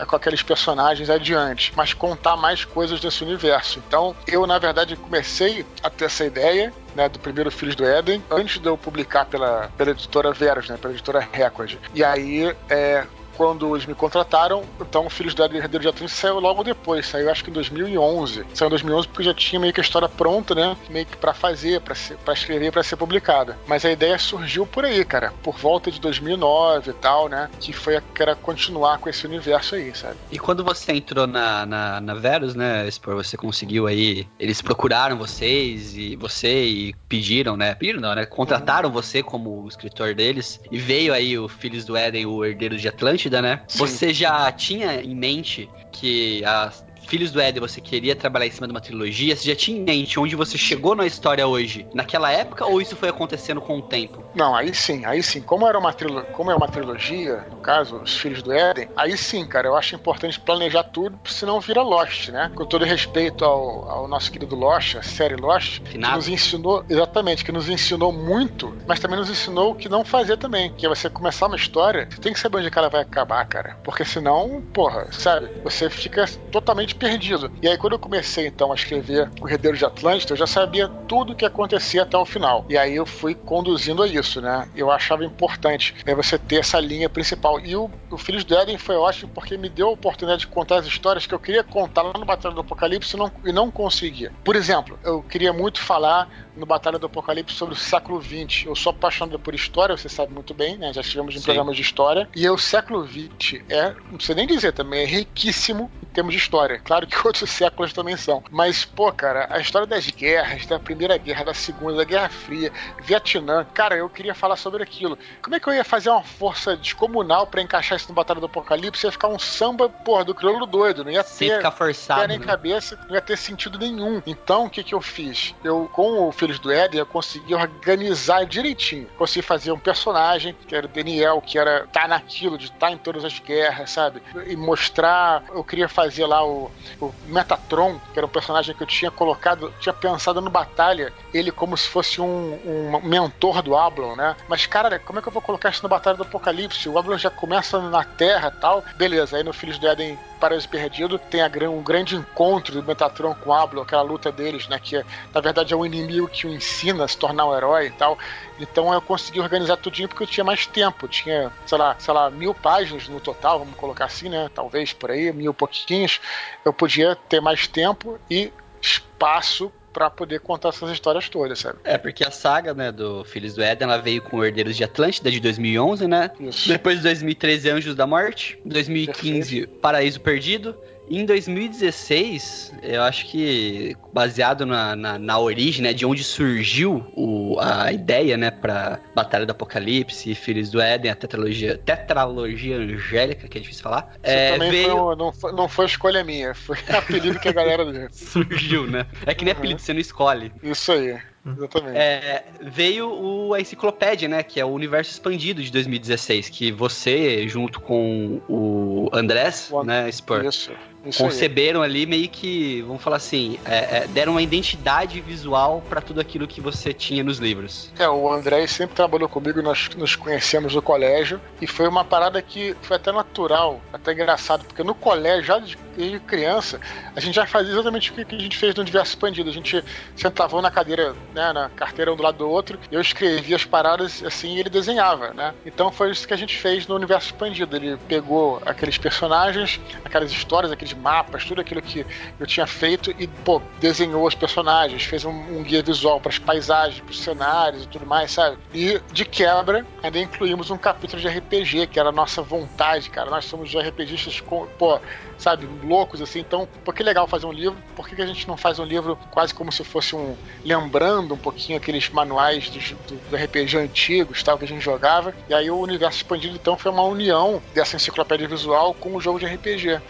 com aqueles personagens adiante, mas contar mais coisas desse universo. Então, eu, na verdade, comecei a ter essa ideia, né, do primeiro Filhos do Éden, antes de eu publicar pela, pela editora Veros, né, pela editora Record. E aí, é, quando eles me contrataram, então Filhos do Herdeiro de Atlantis saiu logo depois, saiu acho que em 2011. Saiu em 2011 porque já tinha meio que a história pronta, né? Meio que pra fazer, pra, ser, pra escrever, pra ser publicada. Mas a ideia surgiu por aí, cara, por volta de 2009 e tal, né? Que foi a, que era continuar com esse universo aí, sabe? E quando você entrou na, na, na Verus, né, Spor, você conseguiu aí. Eles procuraram vocês e você e pediram, né? Pediram não, né? Contrataram você como escritor deles. E veio aí o Filhos do Éden, o herdeiro de Atlântida, né? Sim. Você já tinha em mente que as Filhos do Éden você queria trabalhar em cima de uma trilogia? Você já tinha em mente onde você chegou na história hoje? Naquela época ou isso foi acontecendo com o tempo? Não, aí sim, aí sim. Como era uma trilo... como é uma trilogia, no caso, Os Filhos do Éden, aí sim, cara, eu acho importante planejar tudo, senão vira Lost, né? Com todo respeito ao, ao nosso querido Lost, a série Lost, que Finado. nos ensinou, exatamente, que nos ensinou muito, mas também nos ensinou o que não fazer também, que é você começar uma história, você tem que saber onde que ela vai acabar, cara. Porque senão, porra, sabe, você fica totalmente perdido. E aí, quando eu comecei, então, a escrever O Herdeiro de Atlântida, eu já sabia tudo o que acontecia até o final. E aí eu fui conduzindo a isso, né? Eu achava importante né, você ter essa linha principal. E o, o Filhos do Éden foi ótimo porque me deu a oportunidade de contar as histórias que eu queria contar lá no Batalha do Apocalipse e não, e não conseguia. Por exemplo, eu queria muito falar no Batalha do Apocalipse sobre o século XX. Eu sou apaixonado por história, você sabe muito bem, né? Já estivemos em Sim. programas de história. E o século XX é, não precisa nem dizer também, é riquíssimo em termos de história. Claro que outros séculos também são. Mas, pô, cara, a história das guerras, da Primeira Guerra, da Segunda, da Guerra Fria, Vietnã, cara, eu queria falar sobre aquilo. Como é que eu ia fazer uma força descomunal para encaixar isso no Batalha do Apocalipse? Ia ficar um samba, porra, do crioulo doido. Não ia Sem ter ficar forçado. nem né? cabeça, não ia ter sentido nenhum. Então, o que que eu fiz? Eu, com o Filhos do Éden, eu consegui organizar direitinho. Consegui fazer um personagem, que era o Daniel, que era tá naquilo, de estar em todas as guerras, sabe? E mostrar, eu queria fazer lá o, o Metatron, que era um personagem que eu tinha colocado, tinha pensado no Batalha, ele como se fosse um, um mentor do Ablon, né? Mas, cara, como é que eu vou colocar isso no Batalha do Apocalipse? O Ablon já começa na Terra tal. Beleza, aí no Filhos do Éden Paraíso Perdido tem a, gran- um grande encontro do Metatron com o Ablon, aquela luta deles, né? Que na verdade é o inimigo que o ensina a se tornar um herói e tal. Então eu consegui organizar tudinho porque eu tinha mais tempo. Tinha, sei lá, sei lá, mil páginas no total, vamos colocar assim, né? Talvez por aí, mil pouquinhos. Eu podia ter mais tempo e espaço pra poder contar essas histórias todas, sabe? É, porque a saga, né, do Filhos do Éden, ela veio com Herdeiros de Atlântida de 2011, né? Isso. Depois de 2013, Anjos da Morte. Em 2015, Paraíso Perdido. Em 2016, eu acho que baseado na, na, na origem, né, de onde surgiu o, a ideia, né, pra Batalha do Apocalipse, Filhos do Éden, a tetralogia, tetralogia angélica, que é difícil falar, Isso é, também veio... foi não, foi, não foi escolha minha, foi apelido que a galera surgiu, né? É que nem Uhum. apelido, você não escolhe. Isso aí, exatamente. É, veio o, a enciclopédia, né? Que é o Universo Expandido de 2016, que você, junto com o Andrés, O né, Spur, Isso, isso aí. conceberam ali meio que, vamos falar assim, é, é, deram uma identidade visual pra tudo aquilo que você tinha nos livros. É, o André sempre trabalhou comigo, nós nos conhecemos no colégio, e foi uma parada que foi até natural, até engraçado, porque no colégio, já de desde criança, a gente já fazia exatamente o que que a gente fez no universo expandido. A gente sentava um na cadeira, né, na carteira um do lado do outro, eu escrevia as paradas assim e ele desenhava, né? Então foi isso que a gente fez no universo expandido. Ele pegou aqueles personagens, aquelas histórias, aqueles mapas, tudo aquilo que eu tinha feito e, pô, desenhou os personagens, fez um, um guia visual para as paisagens, para os cenários e tudo mais, sabe? E de quebra, ainda incluímos um capítulo de RPG, que era a nossa vontade, cara. Nós somos RPGistas, com, pô, sabe, loucos assim. Então, por que legal fazer um livro? Por que, que a gente não faz um livro quase como se fosse um. lembrando um pouquinho aqueles manuais dos- do, do RPG antigos, tal, que a gente jogava? E aí o universo expandido, então, foi uma união dessa enciclopédia visual com o jogo de RPG.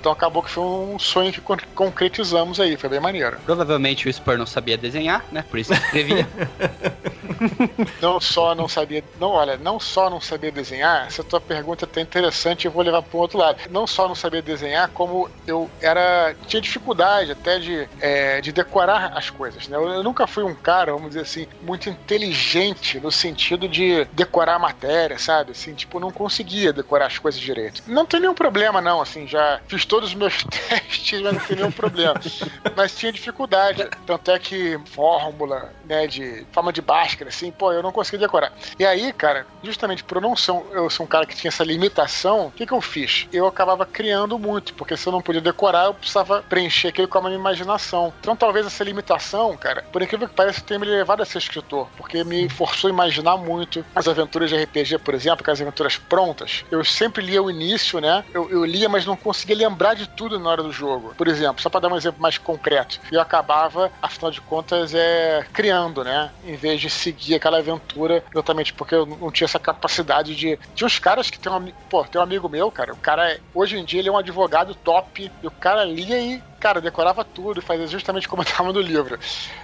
Então acabou que foi um sonho que con- concretizamos aí, foi bem maneiro. Provavelmente o Spur não sabia desenhar, né? Por isso que escrevia. Não só não sabia, não, olha, não só não sabia desenhar, essa tua pergunta é até interessante, eu vou levar para um outro lado. Não só não sabia desenhar, como eu era tinha dificuldade até de, é, de decorar as coisas, né? Eu, eu nunca fui um cara, vamos dizer assim, muito inteligente no sentido de decorar a matéria, sabe? Assim, tipo, não conseguia decorar as coisas direito. Não tem nenhum problema não, assim, já fiz todos os meus testes, mas não tem nenhum problema. Mas tinha dificuldade, tanto é que fórmula, né, de forma de Bhaskara, assim, pô, eu não conseguia decorar. E aí, cara, justamente por eu não ser eu sou um cara que tinha essa limitação, o que que eu fiz? Eu acabava criando muito, porque se eu não podia decorar, eu precisava preencher aquilo com a minha imaginação. Então talvez essa limitação, cara, por incrível que pareça, tenha me levado a ser escritor, porque me forçou a imaginar muito as aventuras de RPG, por exemplo, aquelas aventuras prontas. Eu sempre lia o início, né? Eu, eu lia, mas não conseguia lembrar de tudo na hora do jogo. Por exemplo, só para dar um exemplo mais concreto, eu acabava, afinal de contas, é criando, né? Em vez de seguir aquela aventura, exatamente porque eu não tinha essa capacidade de. Tinha uns caras que tem um, pô, tem um amigo meu, cara. O cara, é- hoje em dia, ele é um advogado top. E o cara lia e, cara, decorava tudo e fazia justamente como estava no livro.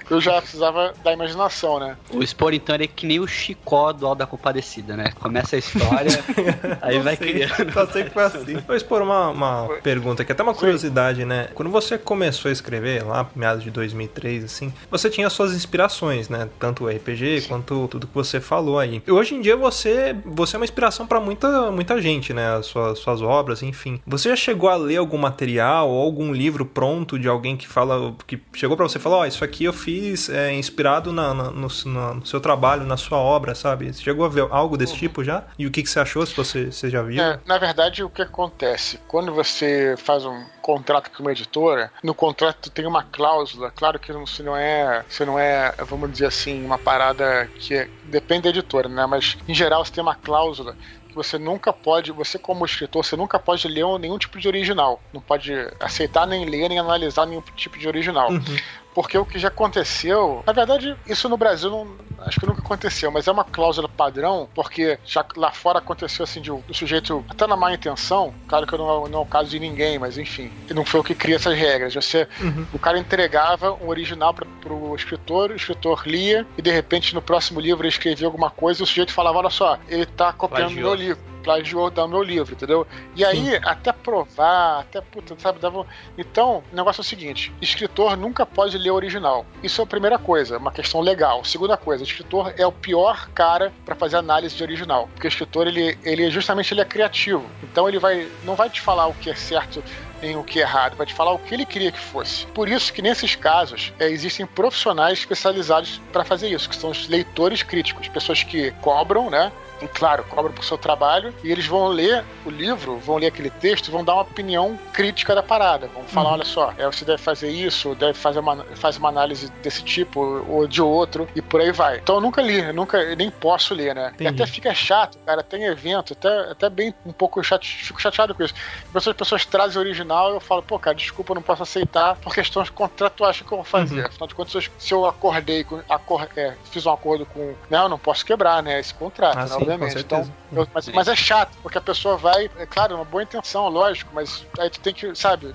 Eu já precisava da imaginação, né? o Spur, então, ele é que nem o Chicó do Alto da Compadecida, né? Começa a história, aí vai criando. Só sei que foi assim. Vou expor uma, uma pergunta aqui, até uma curiosidade, né? Quando você começou a escrever, lá meados de 2003, assim, você tinha suas inspirações, né? Tanto o RPG quanto tudo que você falou aí. E hoje em dia você, você é uma inspiração pra muita, muita gente, né? As suas, suas obras, enfim. Você já chegou a ler algum material ou algum livro pronto de alguém que fala, que chegou pra você e falou, ó, isso aqui eu fiz é, inspirado na, na- no, na- no seu trabalho, na sua obra, sabe? Você chegou a ver algo desse tipo já? E o que, que você achou, se você, você já viu? É, na verdade, o que acontece? Quando você faz um contrato com uma editora, no contrato tem uma cláusula, claro que não- se não é, se não é, vamos dizer assim, uma parada que é- depende da editora, né? Mas em geral você tem uma cláusula você nunca pode, você como escritor, você nunca pode ler nenhum tipo de original. Não pode aceitar, nem ler, nem analisar nenhum tipo de original. Uhum. Porque o que já aconteceu, na verdade, isso no Brasil não, acho que nunca aconteceu, mas é uma cláusula padrão, porque já lá fora aconteceu assim de o sujeito, até na má intenção, claro que não, não é o caso de ninguém, mas enfim, não foi o que cria essas regras. Você, Uhum. o cara entregava um original para pro escritor, o escritor lia e de repente no próximo livro ele escrevia alguma coisa e o sujeito falava, olha só, ele tá copiando Plagiou. meu livro. Plagiou do meu livro, entendeu? E aí, até provar, até, puta, sabe, dava. Então, o negócio é o seguinte: escritor nunca pode ler o original. Isso é a primeira coisa, uma questão legal. Segunda coisa, o escritor é o pior cara para fazer análise de original. Porque o escritor, ele, ele justamente ele é criativo. Então ele vai. não vai te falar o que é certo nem o que é errado, vai te falar o que ele queria que fosse. Por isso que nesses casos é, existem profissionais especializados para fazer isso, que são os leitores críticos, pessoas que cobram, né? E, claro, cobram por seu trabalho e eles vão ler o livro, vão ler aquele texto, vão dar uma opinião crítica da parada. Vão falar, olha só, é, você deve fazer isso, deve fazer uma, faz uma análise desse tipo ou de outro e por aí vai. Então eu nunca li, eu nunca eu nem posso ler, né? E até fica chato, cara. Tem evento, até, até bem um pouco chato, fico chateado com isso. As pessoas, trazem o original e eu falo, pô, cara, desculpa, eu não posso aceitar por questões contratuais que eu vou fazer. Uhum. Afinal de contas, se eu- acordei, com, acor, é, fiz um acordo com. Não, eu não posso quebrar, né? Esse contrato, Ah, né, obviamente. Então, eu- mas, mas é chato, porque a pessoa vai, é claro, uma boa intenção, lógico, mas aí tu tem que, sabe?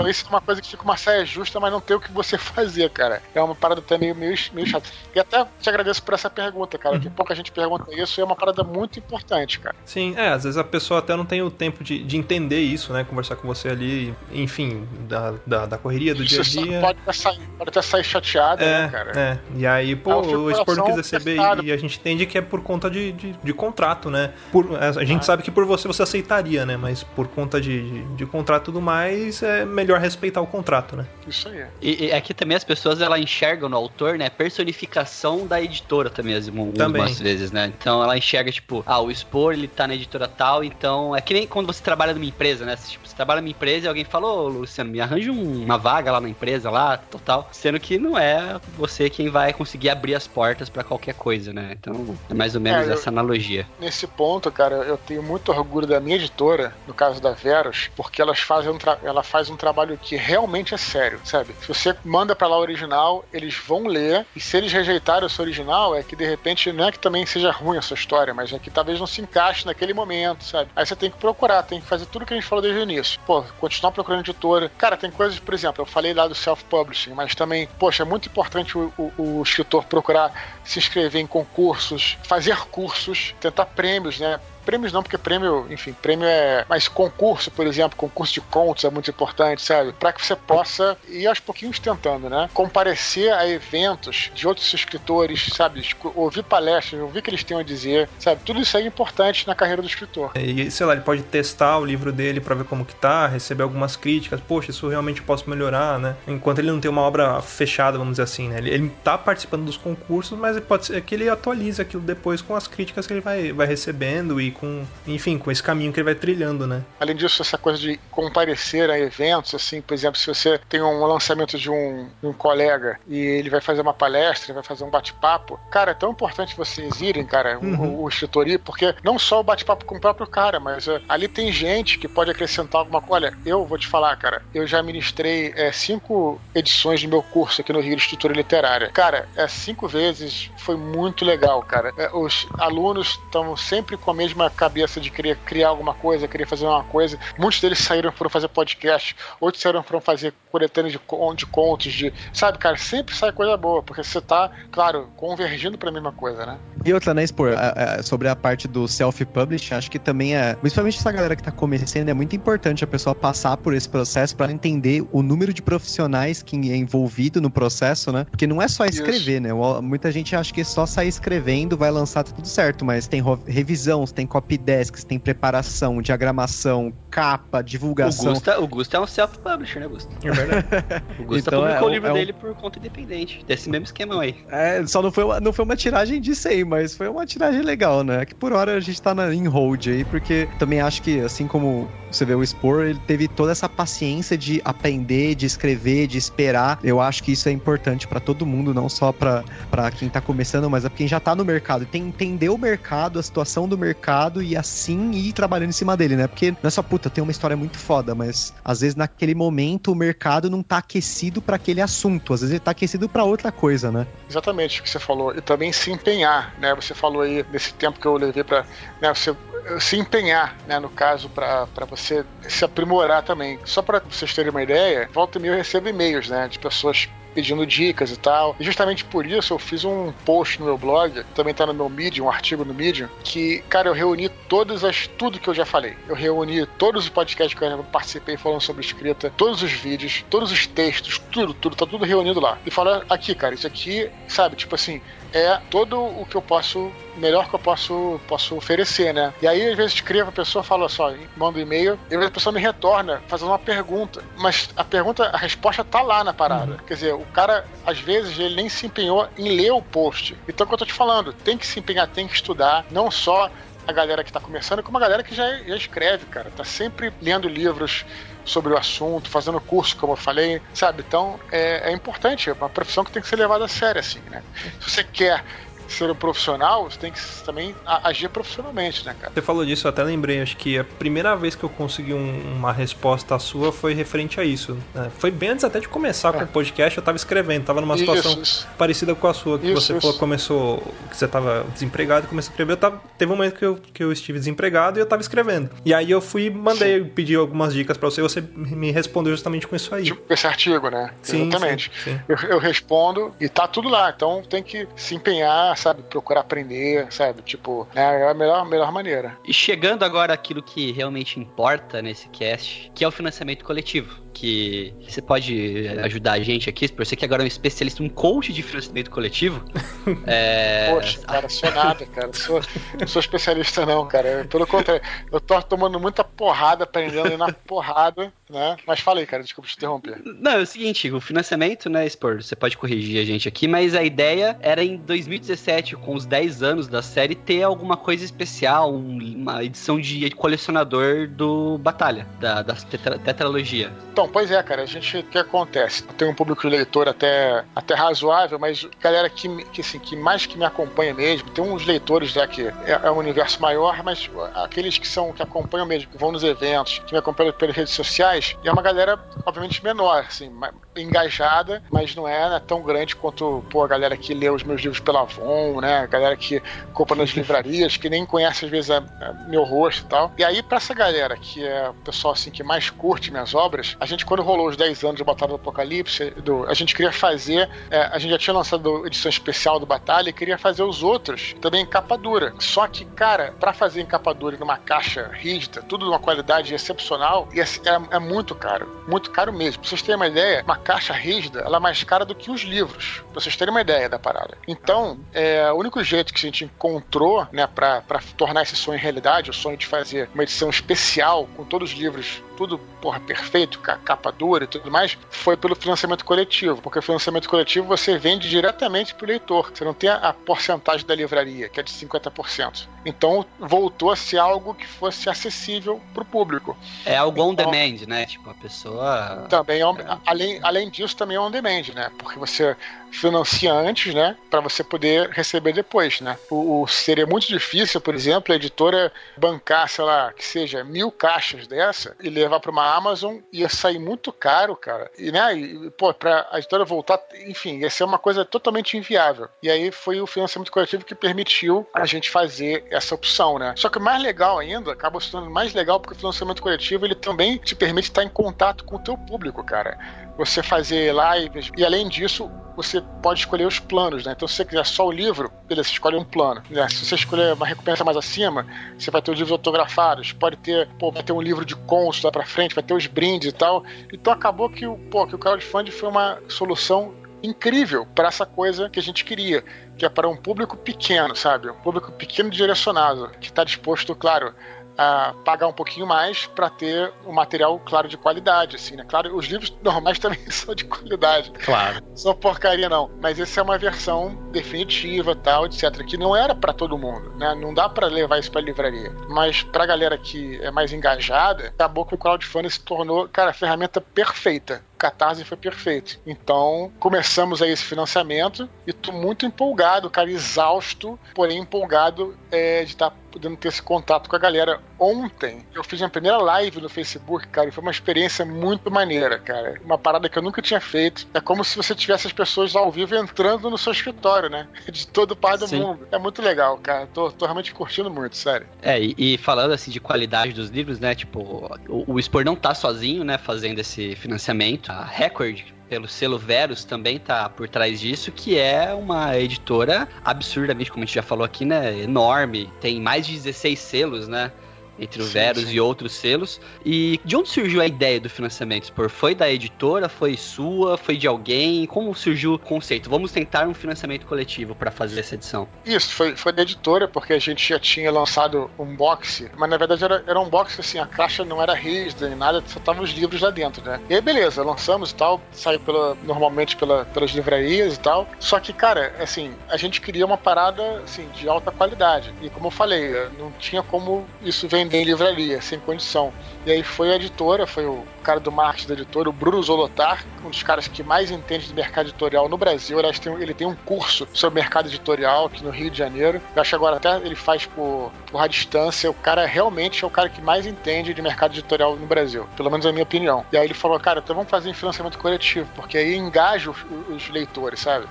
Então isso é uma coisa que fica uma saia justa, mas não tem o que você fazer, cara. É uma parada até meio, meio, meio chata. E até te agradeço por essa pergunta, cara, que pouca gente pergunta isso e é uma parada muito importante, cara. Sim, é, às vezes a pessoa até não tem o tempo de, de entender isso, né? Conversar com você ali, enfim, da, da, da correria do dia a dia. pode até sair, pode até sair chateado, É, né, cara? é. E aí, pô, Aí fico o expor não quis receber apertado. e a gente entende que é por conta de, de, de contrato, né? Por, a gente Ah. sabe que por você você aceitaria, né? Mas por conta de, de, de contrato e tudo mais, é melhor respeitar o contrato, né? Isso aí. E, e aqui também as pessoas ela enxergam no autor, né, personificação da editora também, as- algumas Também. vezes, né? Então ela enxerga, tipo, ah, o expor ele tá na editora tal, então é que nem quando você trabalha numa empresa, né? Tipo, você trabalha numa empresa e alguém fala, ô Luciano, me arranja um- uma vaga lá na empresa, lá, total. Sendo que não é você quem vai conseguir abrir as portas pra qualquer coisa, né? Então é mais ou menos É, eu- essa analogia. Nesse ponto, cara, eu tenho muito orgulho da minha editora, no caso da Veros, porque elas fazem um ela faz um trabalho que realmente é sério, sabe? Se você manda pra lá o original, eles vão ler, e se eles rejeitarem o seu original, é que de repente não é que também seja ruim a sua história, mas é que talvez não se encaixe naquele momento, sabe? Aí você tem que procurar, tem que fazer tudo que a gente falou desde o início. Pô, continuar procurando editora. Cara, tem coisas, por exemplo, eu falei lá do self-publishing, mas também, poxa, é muito importante o, o- o escritor procurar se inscrever em concursos, fazer cursos, tentar prêmios, né? Prêmios não, porque prêmio, enfim, prêmio é. Mas concurso, por exemplo, concurso de contos é muito importante, sabe? Para que você possa ir aos pouquinhos tentando, né? Comparecer a eventos de outros escritores, sabe? Ouvir palestras, ouvir o que eles têm a dizer, sabe? Tudo isso é importante na carreira do escritor. E, sei lá, ele pode testar o livro dele pra ver como que tá, receber algumas críticas, poxa, isso realmente eu posso melhorar, né? Enquanto ele não tem uma obra fechada, vamos dizer assim, né? Ele, ele tá participando dos concursos, mas pode ser que ele atualize aquilo depois com as críticas que ele vai, vai recebendo e com, enfim, com esse caminho que ele vai trilhando, né? Além disso, essa coisa de comparecer a eventos, assim, por exemplo, se você tem um lançamento de um, um colega e ele vai fazer uma palestra, vai fazer um bate-papo, cara, é tão importante vocês irem, cara, o- Uhum. o, escritor ir, porque não só o bate-papo com o próprio cara, mas eh, ali tem gente que pode acrescentar alguma coisa. Olha, eu vou te falar, cara, eu já ministrei eh, cinco edições do meu curso aqui no Rio de Escritura Literária. Cara, é cinco vezes, foi muito legal, cara. Eh, os alunos estão sempre com a mesma cabeça de querer criar alguma coisa, querer fazer uma coisa. Muitos deles saíram foram fazer podcast, outros saíram foram fazer coletâneas de, de contos, de. Sabe, cara, sempre sai coisa boa, porque você tá, claro, convergindo pra mesma coisa, né? E outra, né, Spor, a- a- sobre a parte do self-publishing, acho que também é, principalmente essa galera que tá começando, é muito importante a pessoa passar por esse processo pra entender o número de profissionais que é envolvido no processo, né? Porque não é só escrever, né? O- Muita gente acha que só sair escrevendo vai lançar tá tudo certo, mas tem revisão, tem copy desks, tem preparação, diagramação, capa, O divulgação. Gusta, o Gusta é um self-publisher, né, Gusta? É verdade. O Gusta Então, publicou é o livro é um- dele por conta independente, desse mesmo esquema aí. É, só não foi, uma, não foi uma tiragem disso aí, mas foi uma tiragem legal, né? Que por hora a gente tá na, em hold aí, porque também acho que, assim como você vê o Spor, ele teve toda essa paciência de aprender, de escrever, de esperar. Eu acho que isso é importante pra todo mundo, não só pra pra quem tá começando, mas é pra quem já tá no mercado. Tem entender o mercado, a situação do mercado e assim ir trabalhando em cima dele, né? Porque não é só, puta, tem uma história muito foda, mas às vezes naquele momento o mercado não tá aquecido para aquele assunto, às vezes ele tá aquecido para outra coisa, né? Exatamente o que você falou. E também se empenhar, né? Você falou aí nesse tempo que eu levei para né, você se empenhar, né, no caso, para você se aprimorar também. Só para vocês terem uma ideia, volta e meia eu recebo e-mails, né, de pessoas pedindo dicas e tal. E justamente por isso eu fiz um post no meu blog, também tá no meu Medium, um artigo no Medium, que, cara, eu reuni todas as tudo que eu já falei. Eu reuni todos os podcasts que eu participei falando sobre escrita, todos os vídeos, todos os textos, tudo, tudo, tá tudo reunido lá. E fala aqui, cara, isso aqui, sabe, tipo assim, é todo o que eu posso, melhor que eu posso, posso oferecer, né? E aí, às vezes, escrevo, a pessoa fala só, manda um e-mail, e às vezes a pessoa me retorna fazendo uma pergunta. Mas a pergunta, a resposta tá lá na parada. Uhum. Quer dizer, o cara, às vezes, ele nem se empenhou em ler o post. Então, é o que eu tô te falando, tem que se empenhar, tem que estudar, não só a galera que tá começando, como a galera que já, já escreve, cara. Tá sempre lendo livros, sobre o assunto, fazendo curso, como eu falei, sabe? Então é, é importante, é uma profissão que tem que ser levada a sério, assim, né? Se você quer ser um profissional, você tem que também agir profissionalmente, né, cara? Você falou disso, eu até lembrei, acho que a primeira vez que eu consegui um, uma resposta sua foi referente a isso. Né? Foi bem antes até de começar é. com o podcast, eu tava escrevendo, tava numa situação isso, isso. parecida com a sua, que isso, você falou, começou, que você tava desempregado e começou a escrever. Eu tava, teve um momento que eu, que eu estive desempregado e eu tava escrevendo. E aí eu fui, mandei, Sim. pedi algumas dicas para você e você me respondeu justamente com isso aí. Tipo esse artigo, né? Sim, Exatamente. Sim, sim. Eu, eu respondo e tá tudo lá, então tem que se empenhar, sabe? Procurar aprender, sabe? Tipo, é a melhor, melhor maneira. E chegando agora aquilo que realmente importa nesse cast, que é o financiamento coletivo que você pode ajudar a gente aqui, por você que agora é um especialista, um coach de financiamento coletivo. é... Poxa, cara, sou nada, cara. Sou, não sou especialista, não, cara. Pelo contrário, eu tô tomando muita porrada, aprendendo na porrada, né? Mas fala aí, cara, desculpa te interromper. Não, é o seguinte, o financiamento, né, Spor, você pode corrigir a gente aqui, mas a ideia era em 2017, com os 10 anos da série, ter alguma coisa especial, uma edição de colecionador do Batalha, da, da tetra, tetralogia. Então, pois é, cara, a gente, o que acontece? Tem um público leitor até, até razoável, mas galera que, que, assim, que mais que me acompanha mesmo, tem uns leitores já que é, é um universo maior, mas aqueles que são, que acompanham mesmo, que vão nos eventos, que me acompanham pelas redes sociais, é uma galera, obviamente, menor, assim, engajada, mas não é né, tão grande quanto, pô, a galera que lê os meus livros pela Avon, né, a galera que compra nas livrarias, que nem conhece às vezes a, a meu rosto e tal. E aí, pra essa galera que é o pessoal, assim, que mais curte minhas obras, a gente, quando rolou os 10 anos de Batalha do Apocalipse, do, a gente queria fazer. É, a gente já tinha lançado edição especial do Batalha e queria fazer os outros também em capa dura. Só que, cara, para fazer em capa dura numa caixa rígida, tudo de uma qualidade excepcional, é, é, é, muito caro. Muito caro mesmo. Pra vocês terem uma ideia, uma caixa rígida ela é mais cara do que os livros. Pra vocês terem uma ideia da parada. Então, é, o único jeito que a gente encontrou, né, pra, tornar esse sonho realidade, o sonho de fazer uma edição especial com todos os livros, tudo, porra, perfeito, capa dura e tudo mais, foi pelo financiamento coletivo. Porque o financiamento coletivo você vende diretamente pro leitor. Você não tem a, porcentagem da livraria, que é de 50%. Então voltou a ser algo que fosse acessível pro público. É algo on então, demand, né? Tipo, a pessoa. Também, é. além, além disso, também é on demand, né? Porque você financia antes, né? Para você poder receber depois, né? O, o, seria muito difícil, por exemplo, a editora bancar, sei lá, que seja mil caixas dessa e levar para uma Amazon ia sair muito caro, cara. E, né? E, pô, para a editora voltar, enfim, ia ser uma coisa totalmente inviável. E aí foi o financiamento coletivo que permitiu a gente fazer essa opção, né? Só que o mais legal ainda, acaba se tornando mais legal porque o financiamento coletivo ele também te permite estar em contato com o teu público, cara você fazer lives. E além disso, você pode escolher os planos, né? Então, se você quiser só o livro, beleza, você escolhe um plano. Né? Se você escolher uma recompensa mais acima, você vai ter os livros autografados, pode ter, pô, vai ter um livro de consul lá pra frente, vai ter os brindes e tal. Então acabou que o, pô, que o crowdfunding foi uma solução incrível para essa coisa que a gente queria, que é para um público pequeno, sabe? Um público pequeno direcionado, que está disposto, claro, a pagar um pouquinho mais para ter um material, claro, de qualidade, assim, né? Claro, os livros normais também são de qualidade. Claro. São porcaria, não. Mas essa é uma versão definitiva, tal, etc. Que não era para todo mundo, né? Não dá para levar isso pra livraria. Mas pra galera que é mais engajada, acabou que o crowdfunding se tornou, cara, a ferramenta perfeita Catarse foi perfeito. Então, começamos aí esse financiamento e tô muito empolgado, cara, exausto, porém empolgado é, de estar tá podendo ter esse contato com a galera. Ontem eu fiz minha primeira live no Facebook, cara, e foi uma experiência muito maneira, cara. Uma parada que eu nunca tinha feito. É como se você tivesse as pessoas ao vivo entrando no seu escritório, né? De todo o pai do Sim. mundo. É muito legal, cara. Tô, tô realmente curtindo muito, sério. É, e, e falando assim de qualidade dos livros, né? Tipo, o, o Spor não tá sozinho, né? Fazendo esse financiamento. A Record, pelo selo Verus, também tá por trás disso, que é uma editora absurdamente, como a gente já falou aqui, né? Enorme. Tem mais de 16 selos, né? Entre o Sim, Verus sim. e outros selos. E de onde surgiu a ideia do financiamento, Spor? Foi da editora? Foi sua? Foi de alguém? Como surgiu o conceito? Vamos tentar um financiamento coletivo para fazer essa edição. Isso, foi, foi da editora, porque a gente já tinha lançado um box, mas na verdade era, era um box assim, a caixa não era rígida nem nada, só estavam os livros lá dentro, né? E aí, beleza, lançamos e tal, saiu pela, normalmente pela, pelas livrarias e tal. Só que, cara, assim, a gente queria uma parada assim, de alta qualidade. E como eu falei, não tinha como isso vender em livraria, sem condição. E aí foi a editora, foi o cara do marketing da editora, o Bruno Zolotar, um dos caras que mais entende de mercado editorial no Brasil. Aliás, tem, ele tem um curso sobre mercado editorial aqui no Rio de Janeiro. Eu acho que agora até ele faz por, por distância. O cara realmente é o cara que mais entende de mercado editorial no Brasil, pelo menos na minha opinião. E aí ele falou, cara, então vamos fazer um financiamento coletivo, porque aí engaja os, os leitores, sabe?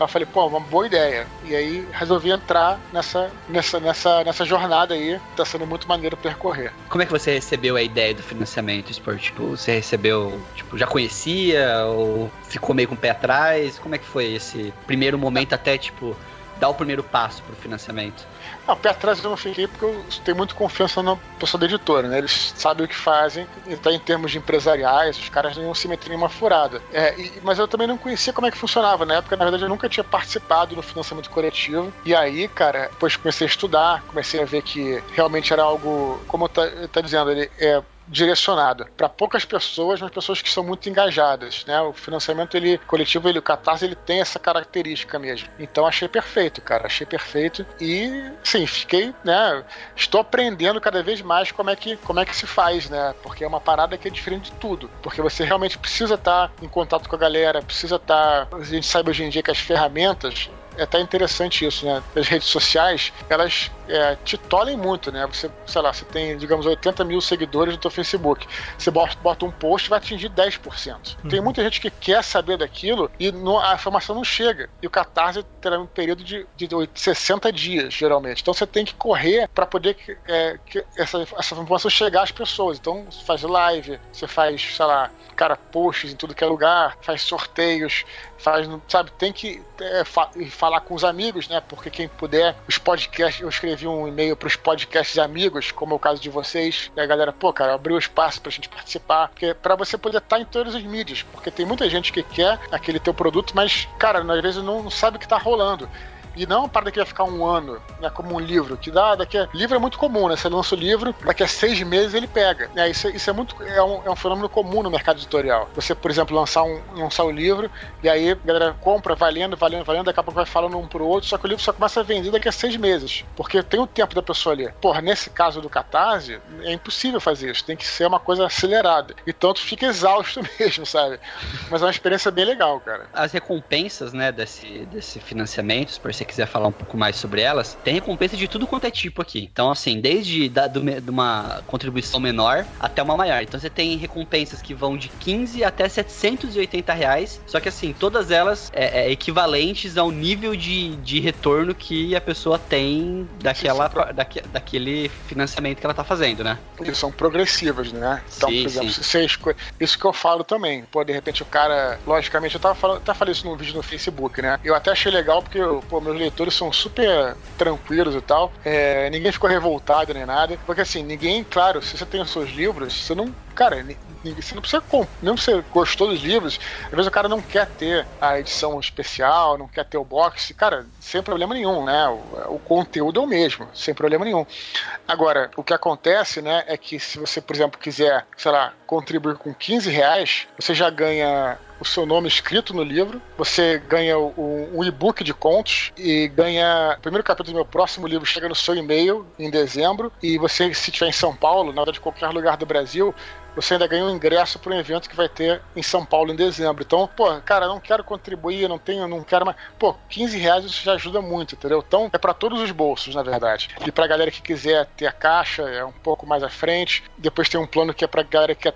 Eu falei, pô, uma boa ideia. E aí resolvi entrar nessa, nessa, nessa, nessa jornada aí. Tá sendo muito maneiro percorrer. Como é que você recebeu a ideia do financiamento, Sport? Tipo, você recebeu, tipo, já conhecia ou ficou meio com o pé atrás? Como é que foi esse primeiro momento até, tipo, dar o primeiro passo pro financiamento? Não, pé atrás eu não fiquei porque eu tenho muito confiança na pessoa da editora, né? Eles sabem o que fazem, tá em termos de empresariais, os caras não iam se meter em uma furada. É, e- mas eu também não conhecia como é que funcionava. Na época, na verdade, eu nunca tinha participado no financiamento coletivo. E aí, cara, depois comecei a estudar, comecei a ver que realmente era algo, como tá, tá dizendo, ele é direcionado para poucas pessoas, mas pessoas que são muito engajadas, né? O financiamento ele coletivo, ele o Catarse, ele tem essa característica mesmo. Então achei perfeito, cara, achei perfeito e sim, fiquei, né, estou aprendendo cada vez mais como é que como é que se faz, né? Porque é uma parada que é diferente de tudo, porque você realmente precisa estar em contato com a galera, precisa estar, a gente sabe hoje em dia que as ferramentas é até interessante isso, né? As redes sociais, elas é, te tolhem muito, né? Você, sei lá, você tem, digamos, 80 mil seguidores no teu Facebook. Você bota, bota um post vai atingir 10%. Tem muita gente que quer saber daquilo e no- a informação não chega. E o Catarse terá um período de, de 60 dias, geralmente. Então você tem que correr para poder que, é, que essa, essa informação chegar às pessoas. Então você faz live, você faz, sei lá, cara, posts em tudo que é lugar, faz sorteios, faz, sabe, tem que é, fa- falar com os amigos, né? Porque quem puder, os podcasts, eu escrevi um e-mail para os podcasts amigos, como é o caso de vocês, e a galera, pô, cara, abriu espaço pra gente participar, porque para você poder estar em todas as mídias, porque tem muita gente que quer aquele teu produto, mas, cara, às vezes não sabe o que tá rolando. E não uma parada que vai ficar um ano, né? Como um livro, que dá daqui a... Livro é muito comum, né? Você lança o livro, daqui a seis meses ele pega. Né? Isso, isso é muito. É um, é um fenômeno comum no mercado editorial. Você, por exemplo, lançar um, lançar um livro, e aí a galera compra, vai lendo, vai lendo, vai lendo, daqui a pouco vai falando um pro outro, só que o livro só começa a vender daqui a seis meses. Porque tem o tempo da pessoa ler. Porra, nesse caso do Catarse, é impossível fazer isso. Tem que ser uma coisa acelerada. E tanto fica exausto mesmo, sabe? Mas é uma experiência bem legal, cara. As recompensas, né, desse, desse financiamento, se você quiser falar um pouco mais sobre elas, tem recompensa de tudo quanto é tipo aqui. Então, assim, desde da, do de uma contribuição menor até uma maior. Então, você tem recompensas que vão de 15 até 780 reais. Só que, assim, todas elas é, é, equivalentes ao nível de, de retorno que a pessoa tem daquela, sim. daque- daquele financiamento que ela tá fazendo, né? que são progressivas, né? Então, Sim, por exemplo, sim. você esco- isso que eu falo também. Pô, de repente o cara, logicamente, eu tava falando, até falei isso num vídeo no Facebook, né? Eu até achei legal porque, pô, meus leitores são super tranquilos e tal. É, ninguém ficou revoltado nem nada. Porque assim, ninguém, claro, se você tem os seus livros, você não. Cara, você não precisa. Mesmo se você gostou dos livros, às vezes o cara não quer ter a edição especial, não quer ter o box. Cara, sem problema nenhum, né? O, o conteúdo é o mesmo, sem problema nenhum. Agora, o que acontece, né, é que se você, por exemplo, quiser, sei lá, contribuir com 15 reais, você já ganha o seu nome escrito no livro, você ganha o- um e-book de contos e ganha. O primeiro capítulo do meu próximo livro chega no seu e-mail em dezembro. E você, se estiver em São Paulo, na verdade, qualquer lugar do Brasil, você ainda ganha um ingresso para um evento que vai ter em São Paulo em dezembro. Então, pô, cara, não quero contribuir, não tenho, não quero mais. Pô, 15 reais isso já ajuda muito, entendeu? Então, é para todos os bolsos, na verdade. E pra galera que quiser ter a caixa, é um pouco mais à frente. Depois tem um plano que é pra galera que quer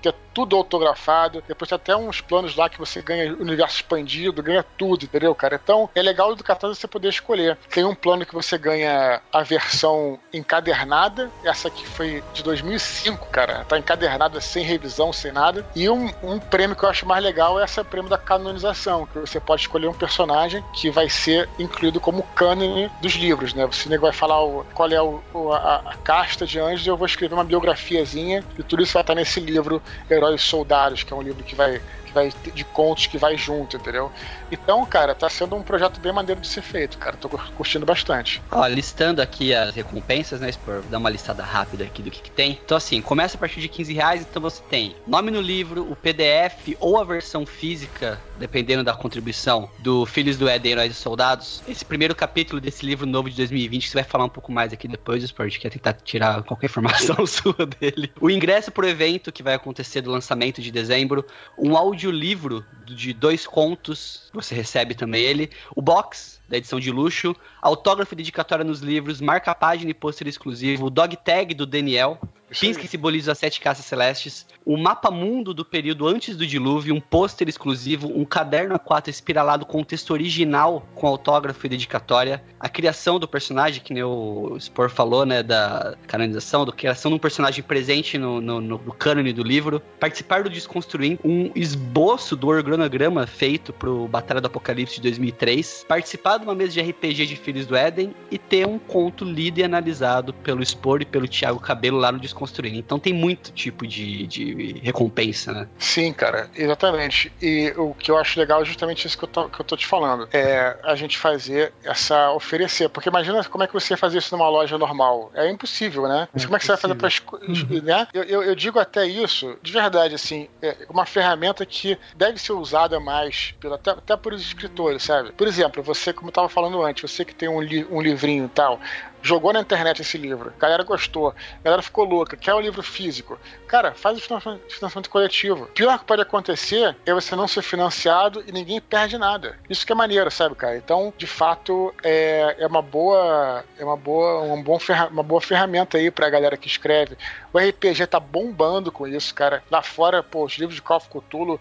ter tudo autografado. Depois tem até uns planos lá que você ganha universo expandido, ganha tudo, entendeu, cara? Então, é legal do Catarse você poder escolher. Tem um plano que você ganha a versão encadernada, essa aqui foi de 2005, cara. Tá encadernada sem revisão, sem nada. E um, um prêmio que eu acho mais legal é esse prêmio da canonização, que você pode escolher um personagem que vai ser incluído como cânone dos livros, né? Você vai falar o, qual é o, a, a, casta de anjos eu vou escrever uma biografiazinha e tudo isso vai estar nesse livro Heróis Soldados, que é um livro que vai que vai de contos que vai junto, entendeu? Então, cara, tá sendo um projeto bem maneiro de ser feito, cara. Tô curtindo bastante. Ó, listando aqui as recompensas, né, Spor? Vou dar uma listada rápida aqui do que, que tem. Então, assim, começa a partir de 15 reais, então você tem nome no livro, o PDF ou a versão física, dependendo da contribuição, do Filhos do Éden, Heróis e Soldados. Esse primeiro capítulo desse livro novo de 2020, que você vai falar um pouco mais aqui depois, Spor, que quer tentar tirar qualquer informação sua dele. O ingresso pro evento que vai acontecer do lançamento de dezembro, um audiolivro de dois contos, você recebe também ele. O box da edição de luxo, autógrafo e dedicatória nos livros, marca-página e pôster exclusivo, o dog tag do Daniel, pins que simbolizam as sete caças celestes, o mapa mundo do período antes do dilúvio, um pôster exclusivo, um caderno A4 espiralado com o texto original com autógrafo e dedicatória, a criação do personagem, que nem o Spor falou, né, da canonização, da criação de um personagem presente no, no, no, no cânone do livro, participar do Desconstruindo, um esboço do organograma feito pro Batalha do Apocalipse de 2003, participar uma mesa de RPG de Filhos do Éden e ter um conto lido e analisado pelo Spor e pelo Thiago Cabelo lá no Desconstruindo. Então tem muito tipo de, de recompensa, né? Sim, cara, exatamente. E o que eu acho legal é justamente isso que eu tô, que eu tô te falando. É a gente fazer essa. oferecer. Porque imagina como é que você ia fazer isso numa loja normal. É impossível, né? É como é que você vai fazer pra. Uhum. Né? Eu, eu, eu, digo até isso, de verdade, assim, é uma ferramenta que deve ser usada mais, pelo, até, até por os escritores, sabe? Por exemplo, você, como eu tava falando antes, você que tem um, li, um livrinho e tal, jogou na internet esse livro, a galera gostou, a galera ficou louca, quer um livro físico. Cara, faz o financiamento coletivo. O pior que pode acontecer é você não ser financiado e ninguém perde nada. Isso que é maneiro, sabe, cara? Então, de fato, é, é uma boa é uma boa, um bom uma boa ferramenta aí pra galera que escreve. O RPG tá bombando com isso, cara. Lá fora, pô, os livros de Call of Cthulhu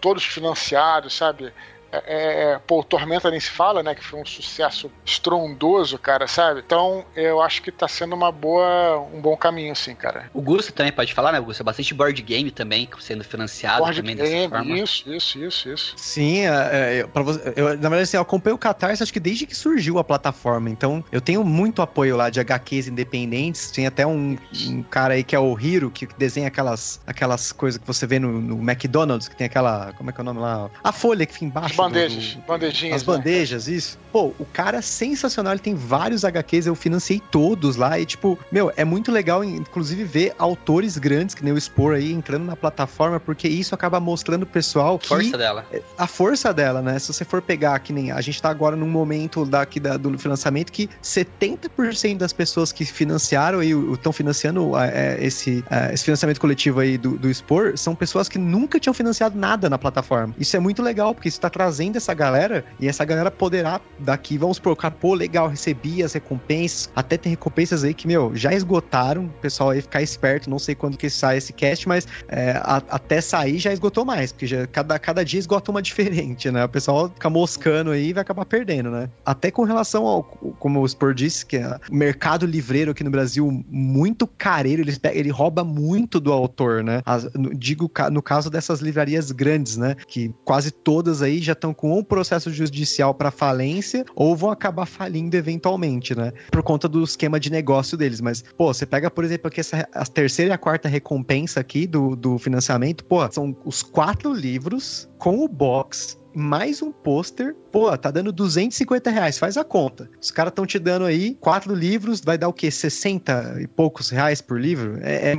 todos financiados, sabe? É, é, pô, o Tormenta nem se fala, né? Que foi um sucesso estrondoso, cara, sabe? Então, eu acho que tá sendo uma boa, um bom caminho, assim, cara. O Gusto também pode falar, né, Gusto? É bastante board game também, sendo financiado board também game, dessa forma. Isso, isso, isso, isso. Sim, é, é, pra você, eu, na verdade, assim, eu acompanho o Catarse acho que desde que surgiu a plataforma. Então, eu tenho muito apoio lá de HQs independentes. Tem até um, um cara aí que é o Hiro, que desenha aquelas, aquelas coisas que você vê no, no McDonald's, que tem aquela. Como é que é o nome lá? A folha que fica embaixo bandejas, do, bandejinhas. As né? bandejas, né? isso. Pô, o cara é sensacional, ele tem vários HQs, eu financiei todos lá e, tipo, meu, é muito legal, inclusive, ver autores grandes, que nem o Spore aí, entrando na plataforma, porque isso acaba mostrando pro pessoal que... Força dela. É, a força dela, né? Se você for pegar, que nem a gente tá agora num momento daqui da, do financiamento que 70% das pessoas que financiaram e estão financiando é, esse, é, esse financiamento coletivo aí do, do Spore são pessoas que nunca tinham financiado nada na plataforma. Isso é muito legal, porque isso tá trazendo trazendo essa galera e essa galera poderá daqui, vamos colocar, pô, legal, recebi as recompensas, até tem recompensas aí que, meu, já esgotaram, o pessoal aí ficar esperto, não sei quando que sai esse cast, mas é, a, até sair já esgotou mais, porque já, cada, cada dia esgota uma diferente, né? O pessoal fica moscando aí e vai acabar perdendo, né? Até com relação ao, como o Spor disse, que é o mercado livreiro aqui no Brasil, muito careiro, ele, ele rouba muito do autor, né? As, digo no caso dessas livrarias grandes, né? Que quase todas aí já estão com um processo judicial para falência ou vão acabar falindo eventualmente, né? Por conta do esquema de negócio deles. Mas, pô, você pega, por exemplo, aqui essa, a terceira e a quarta recompensa aqui do, do financiamento, pô, são os quatro livros com o box mais um pôster. Pô, tá dando 250 reais, faz a conta. Os caras estão te dando aí quatro livros, vai dar o quê? 60 e poucos reais por livro? É, é,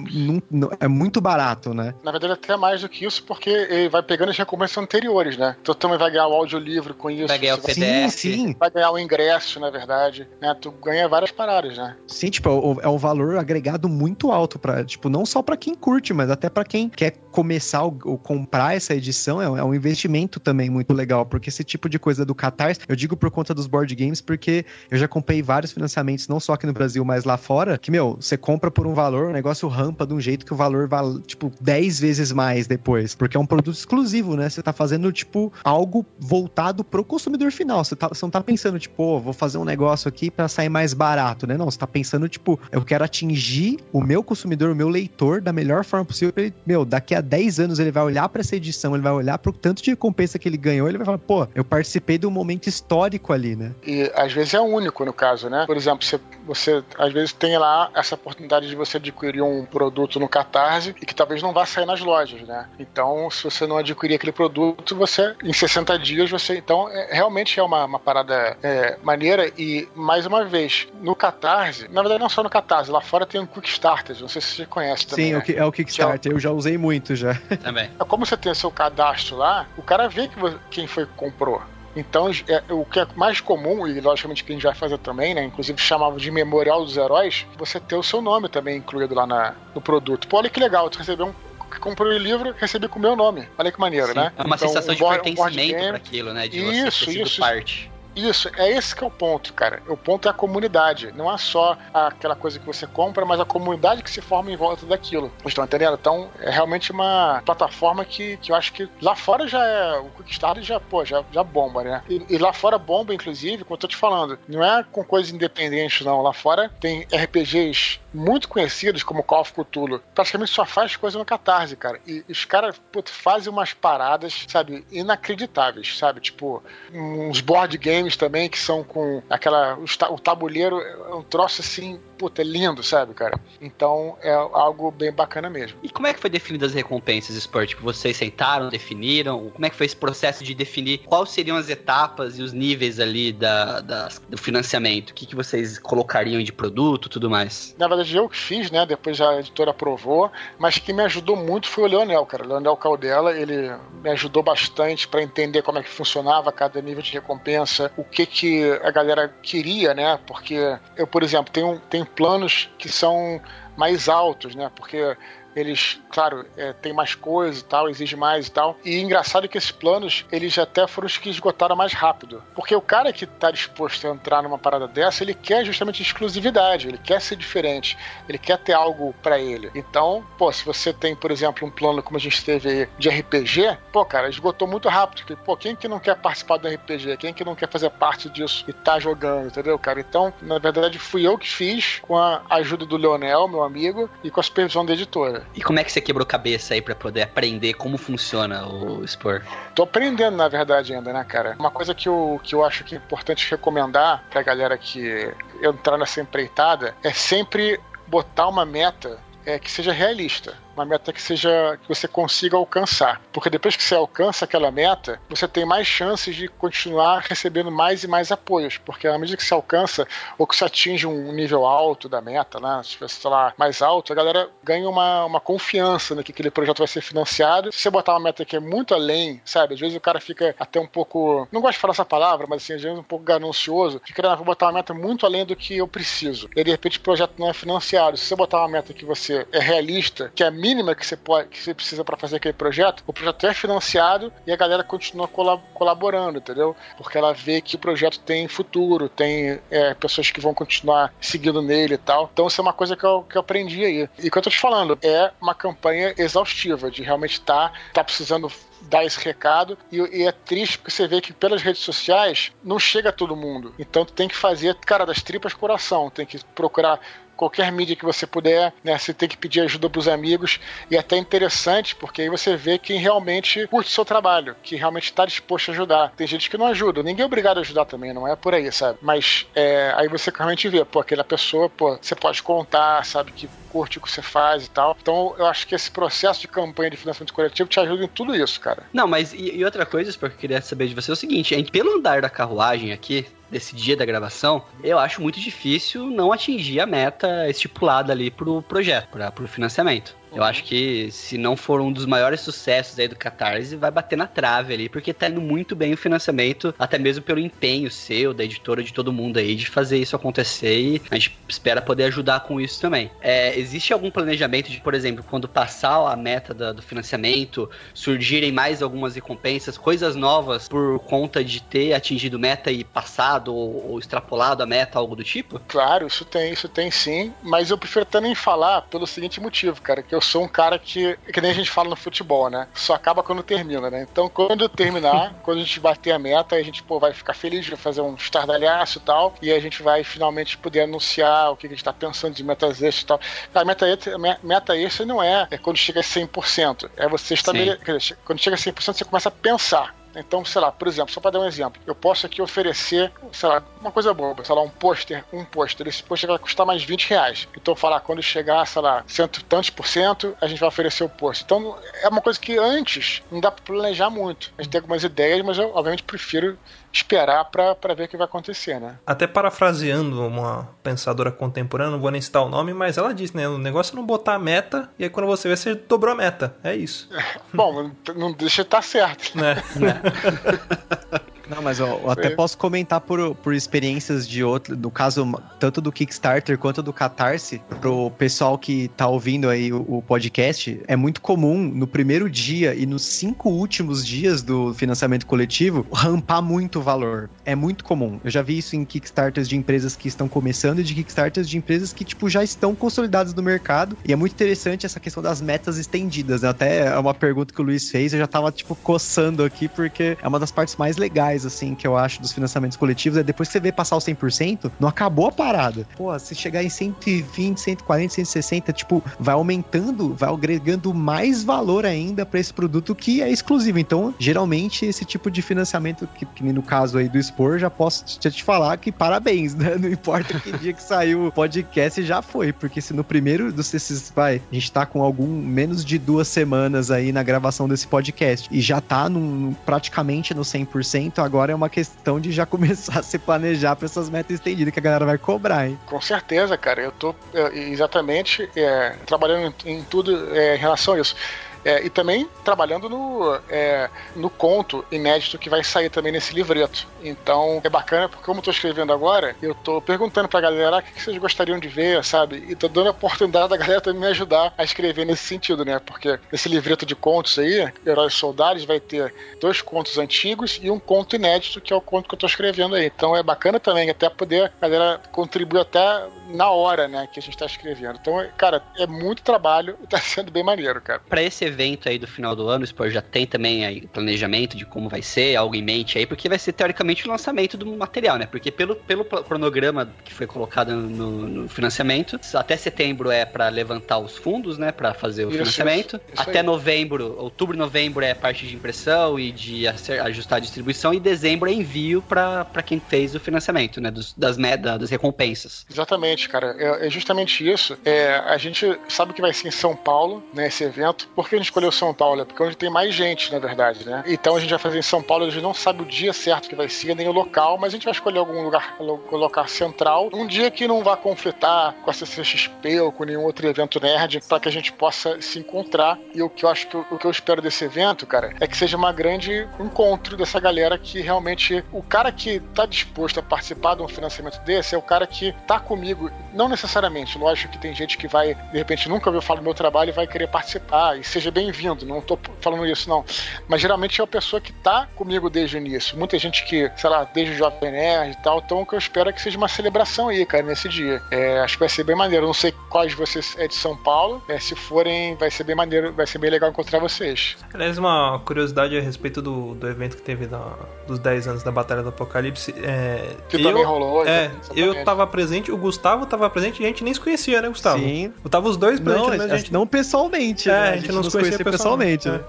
é muito barato, né? Na verdade, até mais do que isso, porque ele vai pegando as recompensas anteriores, né? Então também vai ganhar o audiolivro com isso. Vai ganhar o PDF. Sim, sim. Vai ganhar o ingresso, na verdade. Né? Tu ganha várias paradas, né? Sim, tipo, é um valor agregado muito alto para tipo, não só para quem curte, mas até para quem quer começar ou comprar essa edição, é, é um investimento também muito legal, porque esse tipo de coisa do Catarse, eu digo por conta dos board games, porque eu já comprei vários financiamentos, não só aqui no Brasil, mas lá fora, que, meu, você compra por um valor, o negócio rampa de um jeito que o valor vale, tipo, 10 vezes mais depois, porque é um produto exclusivo, né? Você tá fazendo, tipo, algo voltado pro consumidor final. Você, tá, você não tá pensando, tipo, oh, vou fazer um negócio aqui para sair mais barato, né? Não, você tá pensando, tipo, eu quero atingir o meu consumidor, o meu leitor da melhor forma possível ele, meu, daqui a 10 anos ele vai olhar para essa edição, ele vai olhar pro tanto de recompensa que ele ganhou, ele vai falar, pô, eu participei de um momento histórico ali, né? E às vezes é único no caso, né? Por exemplo, você, você às vezes tem lá essa oportunidade de você adquirir um produto no Catarse e que talvez não vá sair nas lojas, né? Então, se você não adquirir aquele produto, você, em 60 dias, você. Então, é, realmente é uma, uma parada é, maneira e, mais uma vez, no Catarse, na verdade, não só no Catarse, lá fora tem um Quickstarter, não sei se você conhece também. Sim, né? é o Kickstarter, eu já usei muito já. Também. É como você tem o seu cadastro lá, o cara vê que você, quem foi que comprou. Então, é, o que é mais comum, e logicamente que a gente vai fazer também, né? Inclusive chamava de memorial dos heróis, você ter o seu nome também incluído lá na, no produto. Pô, olha que legal, tu recebeu um que comprou o livro, recebi com o meu nome. Olha que maneiro, Sim, né? É uma Então, sensação um de board- pertencimento para aquilo, né? De Isso, você ter isso. parte. Isso, é esse que é o ponto, cara. O ponto é a comunidade. Não é só aquela coisa que você compra, mas a comunidade que se forma em volta daquilo. Estão entendendo? Então, é realmente uma plataforma que, que eu acho que lá fora já é. O Kickstarter já, pô, já, já bomba, né? E, e lá fora bomba, inclusive, como eu tô te falando, não é com coisas independentes, não. Lá fora tem RPGs muito conhecidos, como Call of Cthulhu. Praticamente só faz coisa no Catarse, cara. E os caras, putz, fazem umas paradas, sabe, inacreditáveis, sabe? Tipo, uns board games também que são com aquela. O tabuleiro é um troço assim, puta, é lindo, sabe, cara? Então é algo bem bacana mesmo. E como é que foi definidas as recompensas, Sport? Tipo, vocês sentaram, definiram? Como é que foi esse processo de definir quais seriam as etapas e os níveis ali da, da- do financiamento? O que, que vocês colocariam de produto tudo mais? Na verdade, eu que fiz, né? Depois a editora aprovou, mas quem me ajudou muito foi o Leonel, cara. O Leonel Caldela, ele me ajudou bastante para entender como é que funcionava cada nível de recompensa, o que que a galera queria, né? Porque eu, por exemplo, tenho, tenho planos que são mais altos, né? Porque eles, claro, é, tem mais coisa e tal, exige mais e tal. E engraçado que esses planos, eles até foram os que esgotaram mais rápido. Porque o cara que tá disposto a entrar numa parada dessa, ele quer justamente exclusividade, ele quer ser diferente, ele quer ter algo pra ele. Então, pô, se você tem, por exemplo, um plano como a gente teve aí de RPG, pô, cara, esgotou muito rápido. Porque, pô, quem que não quer participar do RPG? Quem que não quer fazer parte disso e tá jogando, entendeu, cara? Então, na verdade, fui eu que fiz com a ajuda do Leonel, meu amigo, e com a supervisão da editora. E como é que você quebrou cabeça aí pra poder aprender como funciona o Sport? Tô aprendendo, na verdade, ainda, né, cara? Uma coisa que eu, que eu acho que é importante recomendar pra galera que entrar nessa empreitada é sempre botar uma meta é, que seja realista. Uma meta que seja que você consiga alcançar. Porque depois que você alcança aquela meta, você tem mais chances de continuar recebendo mais e mais apoios. Porque à medida que você alcança, ou que você atinge um nível alto da meta, né? Se você lá mais alto, a galera ganha uma, uma confiança no que aquele projeto vai ser financiado. Se você botar uma meta que é muito além, sabe? Às vezes o cara fica até um pouco. Não gosto de falar essa palavra, mas assim, às vezes um pouco ganancioso. Ah, vou botar uma meta muito além do que eu preciso. E de repente o projeto não é financiado. Se você botar uma meta que você é realista, que é mínima que você pode, que você precisa para fazer aquele projeto, o projeto é financiado e a galera continua cola- colaborando, entendeu? Porque ela vê que o projeto tem futuro, tem é, pessoas que vão continuar seguindo nele e tal. Então isso é uma coisa que eu, que eu aprendi aí. E o que eu tô te falando, é uma campanha exaustiva, de realmente estar tá, tá precisando dar esse recado e, e é triste porque você vê que pelas redes sociais não chega a todo mundo. Então tu tem que fazer, cara, das tripas coração, tem que procurar qualquer mídia que você puder, né? Você tem que pedir ajuda pros amigos. E é até interessante, porque aí você vê quem realmente curte o seu trabalho, que realmente está disposto a ajudar. Tem gente que não ajuda, ninguém é obrigado a ajudar também, não é por aí, sabe? Mas é, aí você realmente vê, pô, aquela pessoa, pô, você pode contar, sabe, que curte o que você faz e tal. Então eu acho que esse processo de campanha de financiamento coletivo te ajuda em tudo isso, cara. Não, mas e, e outra coisa, que eu queria saber de você é o seguinte: é, pelo andar da carruagem aqui, desse dia da gravação, eu acho muito difícil não atingir a meta estipulada ali pro projeto, para pro financiamento. Eu acho que se não for um dos maiores sucessos aí do Catarse, vai bater na trave ali, porque tá indo muito bem o financiamento, até mesmo pelo empenho seu, da editora, de todo mundo aí, de fazer isso acontecer e a gente espera poder ajudar com isso também. É, existe algum planejamento de, por exemplo, quando passar a meta da, do financiamento, surgirem mais algumas recompensas, coisas novas por conta de ter atingido meta e passado ou, ou extrapolado a meta, algo do tipo? Claro, isso tem, isso tem sim, mas eu prefiro até nem falar pelo seguinte motivo, cara, que eu eu sou um cara que, que nem a gente fala no futebol, né? Só acaba quando termina, né? Então, quando terminar, quando a gente bater a meta, a gente pô, vai ficar feliz, vai fazer um estardalhaço e tal, e a gente vai finalmente poder anunciar o que a gente tá pensando de metas extras e tal. A meta extra, meta extra não é, é quando chega a 100%. É você estabelecer. Quando chega a 100%, você começa a pensar. Então, sei lá, por exemplo, só para dar um exemplo, eu posso aqui oferecer, sei lá, uma coisa boba, sei lá, um pôster, um pôster. Esse pôster vai custar mais 20 reais. Então, falar, quando chegar, sei lá, cento, tantos por cento, a gente vai oferecer o pôster. Então, é uma coisa que antes não dá para planejar muito. A gente tem algumas ideias, mas eu, obviamente, prefiro esperar para ver o que vai acontecer, né? Até parafraseando uma pensadora contemporânea, não vou nem citar o nome, mas ela disse, né? O negócio é não botar a meta e aí quando você vê, você dobrou a meta. É isso. Bom, não deixa estar certo. Né? né? Não, mas eu, até posso comentar por, por experiências de outro, no caso, tanto do Kickstarter quanto do Catarse, pro pessoal que tá ouvindo aí o, o, podcast, é muito comum no primeiro dia e nos cinco últimos dias do financiamento coletivo rampar muito o valor. É muito comum. Eu já vi isso em Kickstarters de empresas que estão começando e de Kickstarters de empresas que, tipo, já estão consolidadas no mercado. E é muito interessante essa questão das metas estendidas, né? Até é uma pergunta que o Luiz fez, eu já tava, tipo, coçando aqui, porque é uma das partes mais legais assim, que eu acho dos financiamentos coletivos é depois que você vê passar o 100%, não acabou a parada. Pô, se chegar em 120, 140, 160, tipo, vai aumentando, vai agregando mais valor ainda para esse produto que é exclusivo. Então, geralmente, esse tipo de financiamento, que, que no caso aí do Spor, já posso te, te falar que parabéns, né? Não importa que dia que saiu o podcast, já foi. Porque se no primeiro dos esses, vai, a gente tá com algum menos de duas semanas aí na gravação desse podcast e já tá num, praticamente no 100%, agora é uma questão de já começar a se planejar para essas metas estendidas que a galera vai cobrar, hein? Com certeza, cara. Eu tô é, exatamente é, trabalhando em tudo é, em relação a isso. É, e também trabalhando no, é, no conto inédito que vai sair também nesse livreto. Então é bacana, porque como eu tô escrevendo agora, eu tô perguntando pra galera ah, o que vocês gostariam de ver, sabe? E tô dando a oportunidade da galera também me ajudar a escrever nesse sentido, né? Porque esse livreto de contos aí, Heróis Soldados, vai ter dois contos antigos e um conto inédito, que é o conto que eu tô escrevendo aí. Então é bacana também até poder a galera contribuir até na hora, né, que a gente tá escrevendo. Então, cara, é muito trabalho e tá sendo bem maneiro, cara. Pra esse evento aí do final do ano, o Sport já tem também aí planejamento de como vai ser, algo em mente aí, porque vai ser teoricamente o lançamento do material, né? Porque pelo, pelo cronograma que foi colocado no, no financiamento, até setembro é para levantar os fundos, né, para fazer o isso, financiamento. Isso, isso até aí. novembro, outubro, novembro é parte de impressão e de ajustar a distribuição e dezembro é envio para quem fez o financiamento, né, dos, das, das recompensas. Exatamente, cara. É, é justamente isso. É, a gente sabe que vai ser em São Paulo, né, esse evento. Por que a gente escolheu São Paulo? É porque é onde tem mais gente, na verdade, né? Então a gente vai fazer em São Paulo, a gente não sabe o dia certo que vai ser, nem o local, mas a gente vai escolher algum lugar, lugar central, um dia que não vá conflitar com a CCXP ou com nenhum outro evento nerd, para que a gente possa se encontrar. E o que eu acho que o que eu espero desse evento, cara, é que seja uma grande encontro dessa galera que realmente o cara que tá disposto a participar de um financiamento desse é o cara que tá comigo, não necessariamente, lógico que tem gente que vai, de repente, nunca ouviu falar do meu trabalho e vai querer participar, e seja seja bem-vindo, não tô falando isso não. Mas geralmente é a pessoa que tá comigo desde o início. Muita gente que, sei lá, desde o Jovem Nerd e tal, então o que eu espero é que seja uma celebração aí, cara, nesse dia. É, acho que vai ser bem maneiro. Eu não sei quais de vocês é de São Paulo, né, se forem, vai ser bem maneiro, vai ser bem legal encontrar vocês. Aliás, uma curiosidade a respeito do, do evento que teve na, dos 10 anos da Batalha do Apocalipse. É, Que eu, também rolou. É, exatamente. eu tava presente, o Gustavo tava presente e a gente nem se conhecia, né, Gustavo? Sim. Tava os dois presentes, Não, mas a a gente, gente não pessoalmente, É, né? a gente não se conhecia conhecia pessoalmente. né?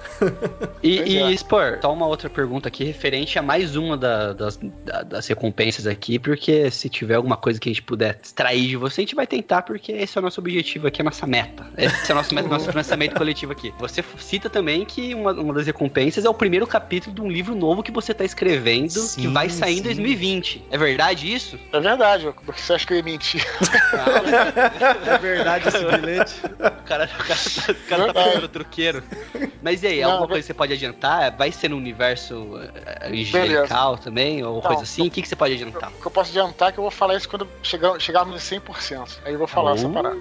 E, Pois e é. Spor, só uma outra pergunta aqui, referente a mais uma da- das, da- das recompensas aqui, porque se tiver alguma coisa que a gente puder extrair de você, a gente vai tentar, porque esse é o nosso objetivo aqui, a nossa meta. Esse é o nosso, meta, nosso financiamento coletivo aqui. Você cita também que uma, uma das recompensas é o primeiro capítulo de um livro novo que você tá escrevendo, que Sim, vai sair em sim. 2020. É verdade isso? É verdade, porque você acha que eu ia mentir? É verdade esse bilhete. O cara, o cara, tá, o cara tá Verdade. fazendo Mas e aí, Não, alguma ve- coisa que você pode adiantar? Vai ser no universo eh, angelical também? Ou Não. coisa assim? O que, que você pode adiantar? O que eu posso adiantar é que eu vou falar isso quando chegar, chegarmos em 100%. Aí eu vou falar essa Oh. parada.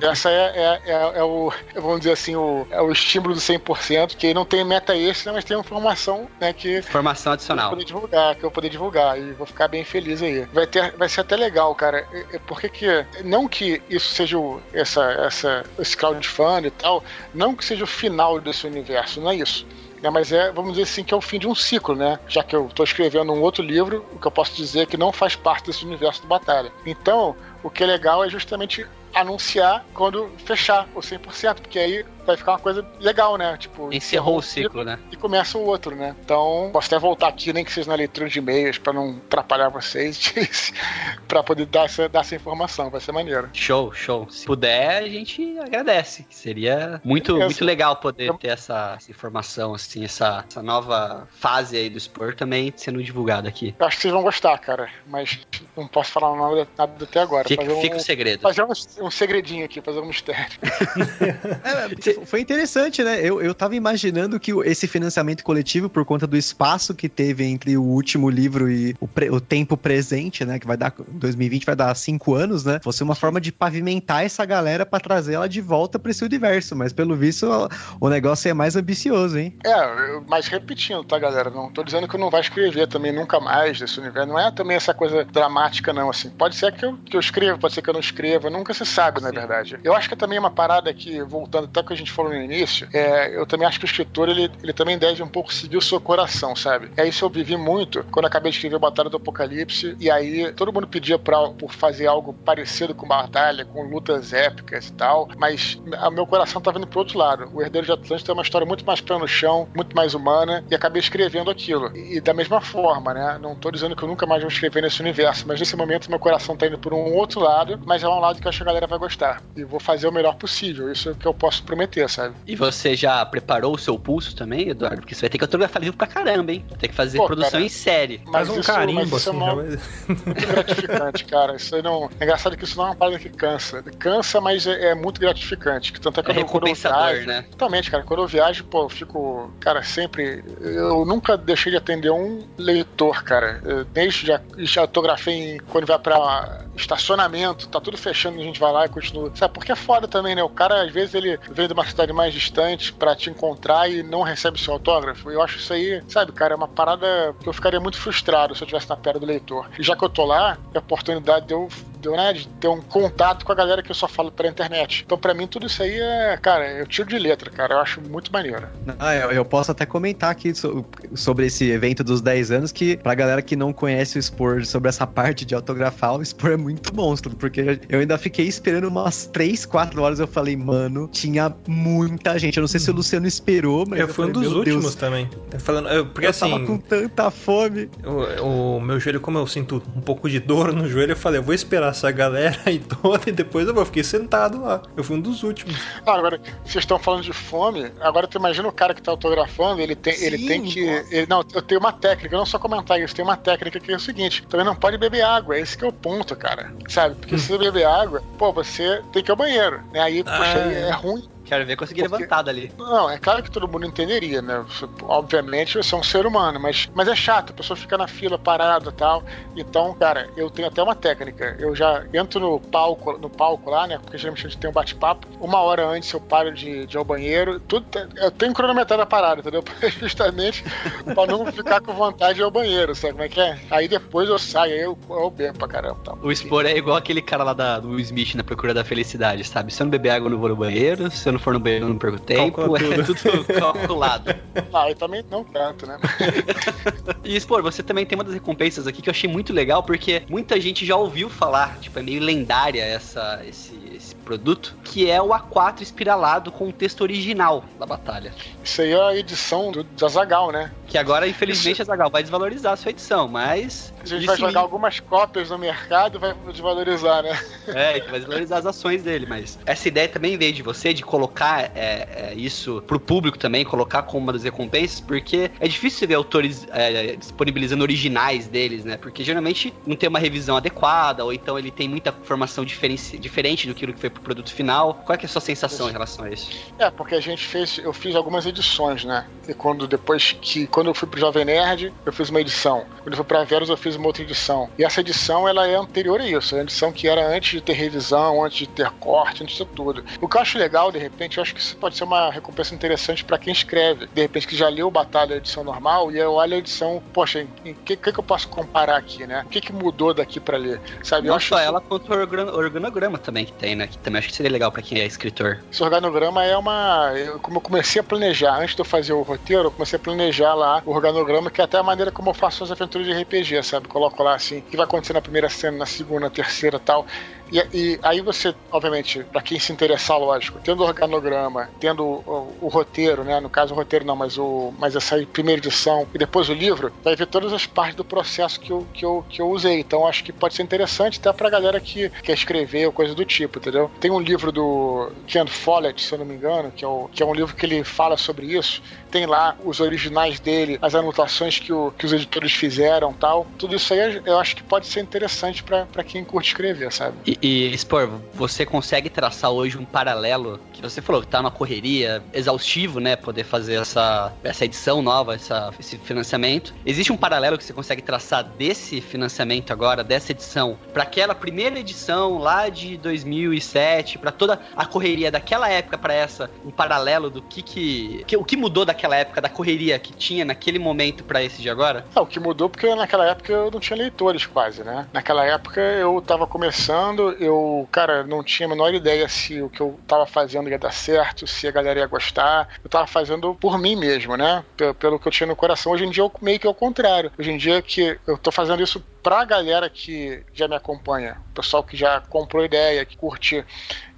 Essa é, é, é, é o, vamos dizer assim, o, é o estímulo do 100%, que não tem meta extra, mas tem informação né, que Informação eu adicional. vou poder divulgar, que eu vou poder divulgar e vou ficar bem feliz aí. Vai, ter, vai ser até legal, cara. É- é Porque que, não que isso seja o, essa, essa, esse crowdfunding e tal, não que seja o final desse universo, não é isso. né, mas é, vamos dizer assim, que é o fim de um ciclo, né? Já que eu estou escrevendo um outro livro, o que eu posso dizer é que não faz parte desse universo de batalha. Então, o que é legal é justamente anunciar quando fechar o 100%, porque aí vai ficar uma coisa legal, né? Tipo, Encerrou o ciclo, né? e começa o outro, né? Então, posso até voltar aqui, nem que seja na leitura de e-mails, pra não atrapalhar vocês, pra poder dar essa, dar essa informação, vai ser maneiro. Show, show. Se puder, a gente agradece. Seria muito, Beleza. muito legal poder Eu- ter essa, essa informação, assim, essa, essa nova fase aí do Spur também sendo divulgada aqui. Eu acho que vocês vão gostar, cara, mas não posso falar nada, nada até agora. Fica, fazer um, fica o segredo. fazer um, um segredinho aqui, fazer um mistério. É, foi interessante, né? Eu, eu tava imaginando que esse financiamento coletivo, por conta do espaço que teve entre o último livro e o, pre- o tempo presente, né? Que vai dar. 2020 vai dar cinco anos, né? Fosse uma forma de pavimentar essa galera pra trazer ela de volta pra esse universo. Mas pelo visto, o, negócio é mais ambicioso, hein? É, mas repetindo, tá, galera? Não tô dizendo que eu não vai escrever também nunca mais desse universo. Não é também essa coisa dramática, não, assim. Pode ser que eu, que eu escreva, pode ser que eu não escreva, nunca se sabe, na verdade. Eu acho que também é uma parada que, voltando até que a gente falou no início, é, eu também acho que o escritor, ele, ele também deve um pouco seguir o seu coração, sabe? É isso eu vivi muito quando acabei de escrever Batalha do Apocalipse, e aí todo mundo pedia pra, por fazer algo parecido com Batalha, com lutas épicas e tal, mas o meu coração tava indo pro outro lado. O Herdeiro de Atlântida é uma história muito mais pé no chão, muito mais humana, e acabei escrevendo aquilo. E, da mesma forma, né? Não tô dizendo que eu nunca mais vou escrever nesse universo, mas nesse momento meu coração tá indo por um outro lado, mas é um lado que eu acho que a galera vai gostar. E vou fazer o melhor possível, isso é o que eu posso prometer, sabe? E você já preparou o seu pulso também, Eduardo? Porque você vai ter que autografar livro pra caramba, hein? Vai ter que fazer Pô, produção cara, em série. Faz um isso- mas carimbo, isso assim, é uma- já vai- muito gratificante, cara. Isso aí não. É engraçado que isso não é uma parada que cansa. Cansa, mas é, é muito gratificante. Que Tanto é que É eu- quando eu viajo- né? Totalmente, cara. Quando eu viajo, pô, eu fico. Cara, sempre. Eu nunca deixei de atender um leitor, cara. Eu, desde já, já autografei em- quando vai pra estacionamento, tá tudo fechando, a gente vai lá e continua. Sabe, porque é foda também, né? O cara, às vezes, ele vem de uma cidade mais distante pra te encontrar e não recebe seu autógrafo. Eu acho isso aí, sabe, cara, é uma parada que eu ficaria muito frustrado se eu estivesse na perna do leitor. E já que eu tô lá, é a oportunidade de eu, né, de ter um contato com a galera que eu só falo pela internet. Então, pra mim, tudo isso aí é, cara, eu tiro de letra, cara. Eu acho muito maneiro. Ah, eu, eu posso até comentar aqui so- sobre esse evento dos 10 anos, que pra galera que não conhece o Spor sobre essa parte de autografar, o Spor é muito monstro, porque eu ainda fiquei esperando umas 3, 4 horas, eu falei, mano, tinha muita gente. Eu não sei se o Luciano esperou, mas Eu fui um falei, dos "Meu Deus, últimos também. Tá Falando, eu- porque eu assim, tava com tanta fome. o, o meu joelho, como eu sinto um pouco de dor no joelho, eu falei, eu vou esperar essa galera aí toda e depois eu vou. Eu Fiquei sentado lá. Eu fui um dos últimos. Ah, agora, vocês estão falando de fome, agora tu imagina o cara que tá autografando, ele tem, ele Sim, tem que. ele- não, eu tenho uma técnica, não só comentar isso, tem uma técnica que é o seguinte: também não pode beber água, esse que é o ponto, cara. Sabe? Porque se você beber água, pô, você tem que ir ao banheiro. Né? Aí, poxa, Ah. aí é ruim. Quero ver conseguir Porque- levantar dali. Não, é claro que todo mundo entenderia, né? Obviamente você é um ser humano, mas, mas é chato, a pessoa fica na fila parada e tal. Então, cara, eu tenho até uma técnica. Eu já entro no palco, no palco lá, né? Porque geralmente a gente tem um bate-papo. Uma hora antes eu paro de, de ir ao banheiro. Tudo, eu tenho cronometrado a parada, entendeu? Justamente pra não ficar com vontade de ir ao banheiro, sabe como é que é? Aí depois eu saio, aí eu, eu bebo pra caramba. Tal. O expor é igual aquele cara lá da, do Will Smith na procura da felicidade, sabe? Se eu não beber água, eu não vou no banheiro. Se eu não for no banheiro, eu não perco tempo. Calcula É tudo calculado. Ah, e também não tanto, né? E, Spor, você também tem uma das recompensas aqui que eu achei muito legal, porque muita gente já ouviu falar, tipo, é meio lendária essa, esse, esse produto, que é o A4 espiralado com o texto original da batalha. Isso aí é a edição do, do Azagal, né? Que agora, infelizmente, a Zagal vai desvalorizar a sua edição, mas. A gente isso vai jogar algumas cópias no mercado e vai desvalorizar, né? É, vai desvalorizar as ações dele, mas essa ideia também veio de você, de colocar é, é, isso pro público também, colocar como uma das recompensas, porque é difícil você ver autores é, disponibilizando originais deles, né? Porque geralmente não tem uma revisão adequada, ou então ele tem muita informação diferenci- diferente do que foi pro produto final. Qual é, é a sua sensação em relação a isso? É, porque a gente fez, eu fiz algumas edições, né? E quando depois que, quando eu fui pro Jovem Nerd, eu fiz uma edição. Quando eu fui pra Verus, eu fiz uma outra edição. E essa edição, ela é anterior a isso. É uma edição que era antes de ter revisão, antes de ter corte, antes de tudo. O que eu acho legal, de repente, eu acho que isso pode ser uma recompensa interessante pra quem escreve. De repente, que já leu Batalha edição normal e eu olho a edição, poxa, o que, que, eu posso comparar aqui, né? O que, que mudou daqui pra ler? Sabe? eu Não acho só ela, quanto o organ- organograma também que tem, né? Que também acho que seria legal pra quem é escritor. Esse organograma é uma. eu- como eu comecei a planejar, antes de eu fazer o roteiro, eu comecei a planejar lá o organograma, que é até a maneira como eu faço as aventuras de RPG, sabe? Coloco lá assim, o que vai acontecer na primeira cena, na segunda, na terceira tal. E, e aí você, obviamente, pra quem se interessar, lógico, tendo o organograma, tendo o, o roteiro, né? No caso, o roteiro não, mas, o, mas essa primeira edição e depois o livro, vai ver todas as partes do processo que eu, que eu, que eu usei. Então acho que pode ser interessante até pra galera que quer escrever ou coisa do tipo, entendeu? Tem um livro do Ken Follett, se eu não me engano, que é, o, que é um livro que ele fala sobre isso. Tem lá os originais dele, as anotações que, o, que os editores fizeram tal. Tudo isso aí eu acho que pode ser interessante pra pra quem curte escrever, sabe? E, e Spor, você consegue traçar hoje um paralelo que você falou que tá numa correria exaustivo, né? Poder fazer essa, essa edição nova, essa, esse financiamento. Existe um paralelo que você consegue traçar desse financiamento agora, dessa edição, para aquela primeira edição lá de 2007, para toda a correria daquela época para essa, um paralelo do que, que, que o que mudou daquela época, da correria que tinha naquele momento para esse de agora? Ah, o que mudou porque naquela época eu não tinha leitores quase, né? Naquela época eu tava começando, eu, cara, não tinha a menor ideia se o que eu tava fazendo ia dar certo, se a galera ia gostar. Eu tava fazendo por mim mesmo, né? Pelo, pelo que eu tinha no coração. Hoje em dia eu meio que é o contrário. Hoje em dia que eu tô fazendo isso pra galera que já me acompanha, o pessoal que já comprou ideia, que curte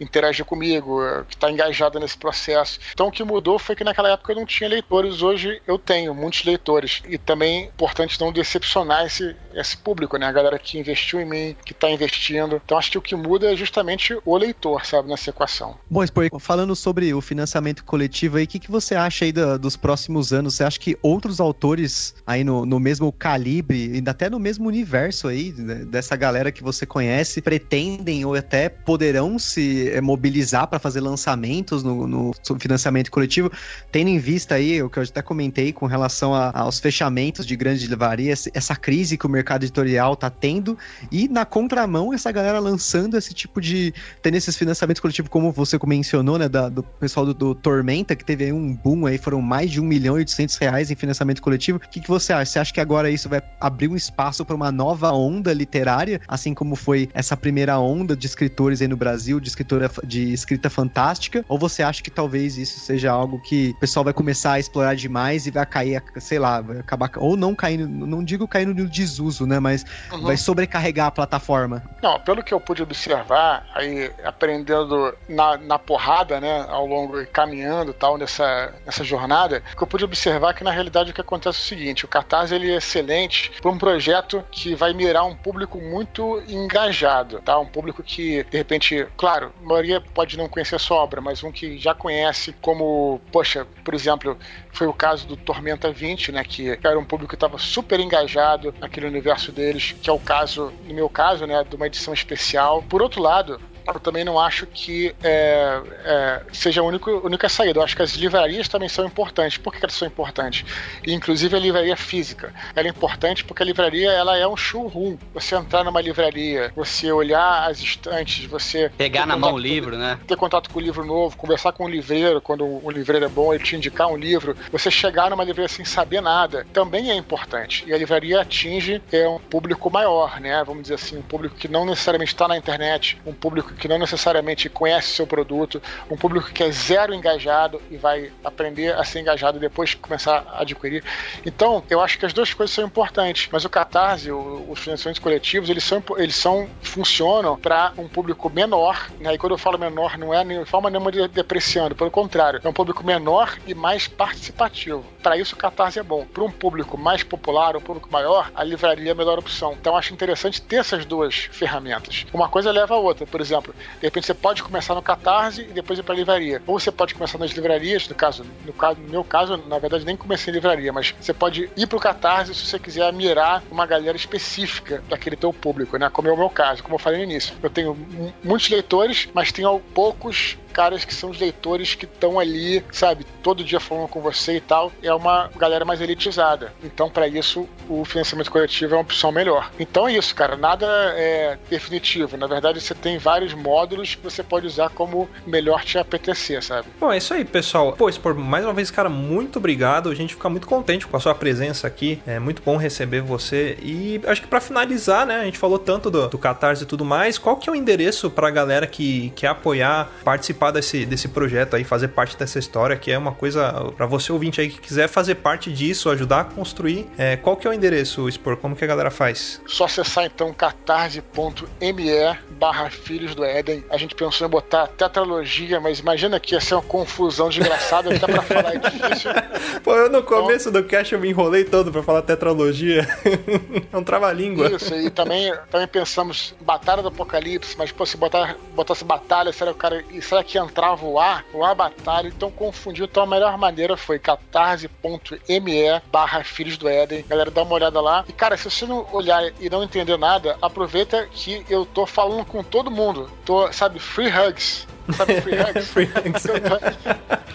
interagir comigo, que tá engajado nesse processo. Então o que mudou foi que naquela época eu não tinha leitores, hoje eu tenho muitos leitores. E também importante não decepcionar esse, esse público, né? A galera que investiu em mim, que tá investindo. Então acho que o que muda é justamente o leitor, sabe, nessa equação. Bom, Spor, falando sobre o financiamento coletivo aí, o que, que você acha aí da- dos próximos anos? Você acha que outros autores aí no, no mesmo calibre, e até no mesmo universo aí, né, dessa galera que você conhece, pretendem ou até poderão se eh, mobilizar para fazer lançamentos no, no financiamento coletivo, tendo em vista aí o que eu até comentei com relação a- aos fechamentos de grandes livrarias, essa crise que o mercado editorial tá tendo, e na contramão essa galera lançando esse tipo de tendo esses financiamentos coletivos, como você mencionou, né, da- do pessoal do, do Tormenta, que teve aí um boom aí, foram mais de 1 milhão e 800 reais em financiamento coletivo. O que, que você acha? Você acha que agora isso vai abrir um espaço para uma nova onda literária, assim como foi essa primeira onda de escritores aí no Brasil, de escritora de escrita fantástica? Ou você acha que talvez isso seja algo que o pessoal vai começar a explorar demais e vai cair, sei lá, vai acabar, ou não cair, no- não digo cair no desuso, né, mas vai sobrecarregar a plataforma? Não, pelo que eu pude observar, aí aprendendo na, na porrada, né, ao longo e caminhando e tal nessa, nessa jornada, o que eu pude observar é que na realidade o que acontece é o seguinte: o cartaz ele é excelente para um projeto que vai mirar um público muito engajado, tá? Um público que, de repente, claro, a maioria pode não conhecer a sua obra, mas um que já conhece, como, poxa, por exemplo, foi o caso do Tormenta 20, né? Que era um público que estava super engajado naquele universo deles, que é o caso, no meu caso, né? De uma edição especial. Por outro lado, eu também não acho que é, é, seja a única, única saída. Eu acho que as livrarias também são importantes. Por que elas são importantes? E, inclusive a livraria física. Ela é importante porque a livraria ela é um showroom. Você entrar numa livraria, você olhar as estantes, você. Pegar na mão o livro, né? Ter contato com o livro novo, conversar com o livreiro, quando o livreiro é bom, ele te indicar um livro. Você chegar numa livraria sem saber nada, também é importante. E a livraria atinge é, um público maior, né? Vamos dizer assim, um público que não necessariamente está na internet, um público que não necessariamente conhece seu produto, um público que é zero engajado e vai aprender a ser engajado depois que começar a adquirir. Então, eu acho que as duas coisas são importantes, mas o Catarse, o, os financiamentos coletivos, eles são, eles são funcionam para um público menor, né? E quando eu falo menor, não é de forma nenhuma de depreciando, pelo contrário, é um público menor e mais participativo. Para isso, o Catarse é bom. Para um público mais popular, um público maior, a livraria é a melhor opção. Então, acho interessante ter essas duas ferramentas. Uma coisa leva a outra. Por exemplo, de repente você pode começar no Catarse e depois ir para livraria. Ou você pode começar nas livrarias, no caso, no caso, no meu caso, na verdade, nem comecei em livraria, mas você pode ir para o Catarse se você quiser mirar uma galera específica daquele teu público, né? Como é o meu caso, como eu falei no início. Eu tenho muitos leitores, mas tenho poucos caras que são os leitores que estão ali, sabe, todo dia falando com você e tal. É uma galera mais elitizada. Então, para isso, o financiamento coletivo é uma opção melhor. Então é isso, cara. Nada é definitivo. Na verdade, você tem vários módulos que você pode usar como melhor te apetecer, sabe? Bom, é isso aí, pessoal. Pô, por mais uma vez, cara, muito obrigado. A gente fica muito contente com a sua presença aqui. É muito bom receber você. E acho que para finalizar, né, a gente falou tanto do, do Catarse e tudo mais. Qual que é o endereço pra galera que quer apoiar, participar desse, desse projeto aí, fazer parte dessa história, que é uma coisa para você ouvinte aí que quiser fazer parte disso, ajudar a construir. É, qual que é o endereço, Expor? Como que a galera faz? Só acessar então catarse.me barra Filhos do Éden. A gente pensou em botar tetralogia, mas imagina que ia ser uma confusão desgraçada, até pra falar é difícil. Pô, eu no começo do cast eu me enrolei todo pra falar tetralogia. é um trava-língua. Isso, e também, também pensamos Batalha do Apocalipse, mas pô, se botar, botasse batalha, será, o cara, será que entrava o A? O A batalha, então confundiu. Então a melhor maneira foi catarse.me barra Filhos do Éden. Galera, dá uma olhada lá. E cara, se você não olhar e não entender nada, aproveita que eu tô falando com todo mundo. Tô, sabe, free hugs. Sabe, free hugs? free hugs.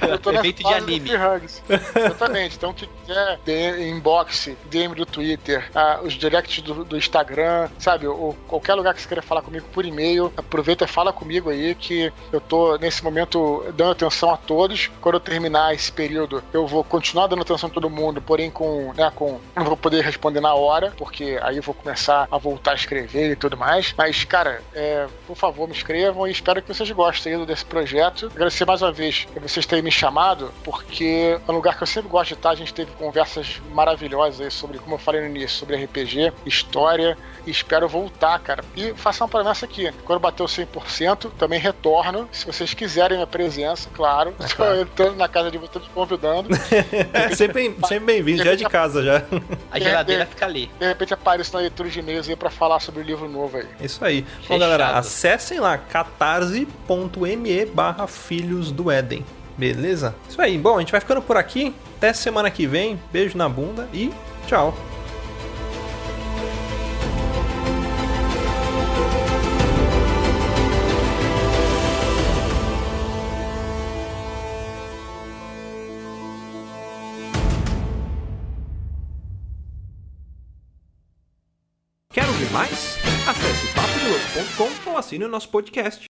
Eu tô Efeito de anime. Exatamente. Então, que quiser inbox, DM do Twitter, uh, os directs do, do, Instagram, sabe? Ou qualquer lugar que você queira falar comigo por e-mail, aproveita e fala comigo aí que eu tô nesse momento dando atenção a todos. Quando eu terminar esse período, eu vou continuar dando atenção a todo mundo, porém com, né, com não vou poder responder na hora, porque aí eu vou começar a voltar a escrever e tudo mais. Mas, cara, é, por favor, me escrevam e espero que vocês gostem desse projeto. Agradecer mais uma vez por vocês terem me chamado, porque é um lugar que eu sempre gosto de estar. A gente teve conversas maravilhosas aí sobre, como eu falei no início, sobre RPG, história, e espero voltar, cara. E faço uma promessa aqui: quando bater o 100%, também retorno. Se vocês quiserem minha presença, claro. É Estou entrando na casa de vocês, convidando. é, sempre, sempre bem-vindo, já é de casa já. A geladeira fica ali. De repente apareço na leitura de e-mails aí pra falar sobre o livro novo aí. Isso aí. Fechado. Bom, galera, acessem lá catarse.me barra Filhos do Éden. Beleza? Isso aí. Bom, a gente vai ficando por aqui. Até semana que vem. Beijo na bunda e tchau. Quer ouvir mais? Acesse papodelouco.com ou assine o nosso podcast.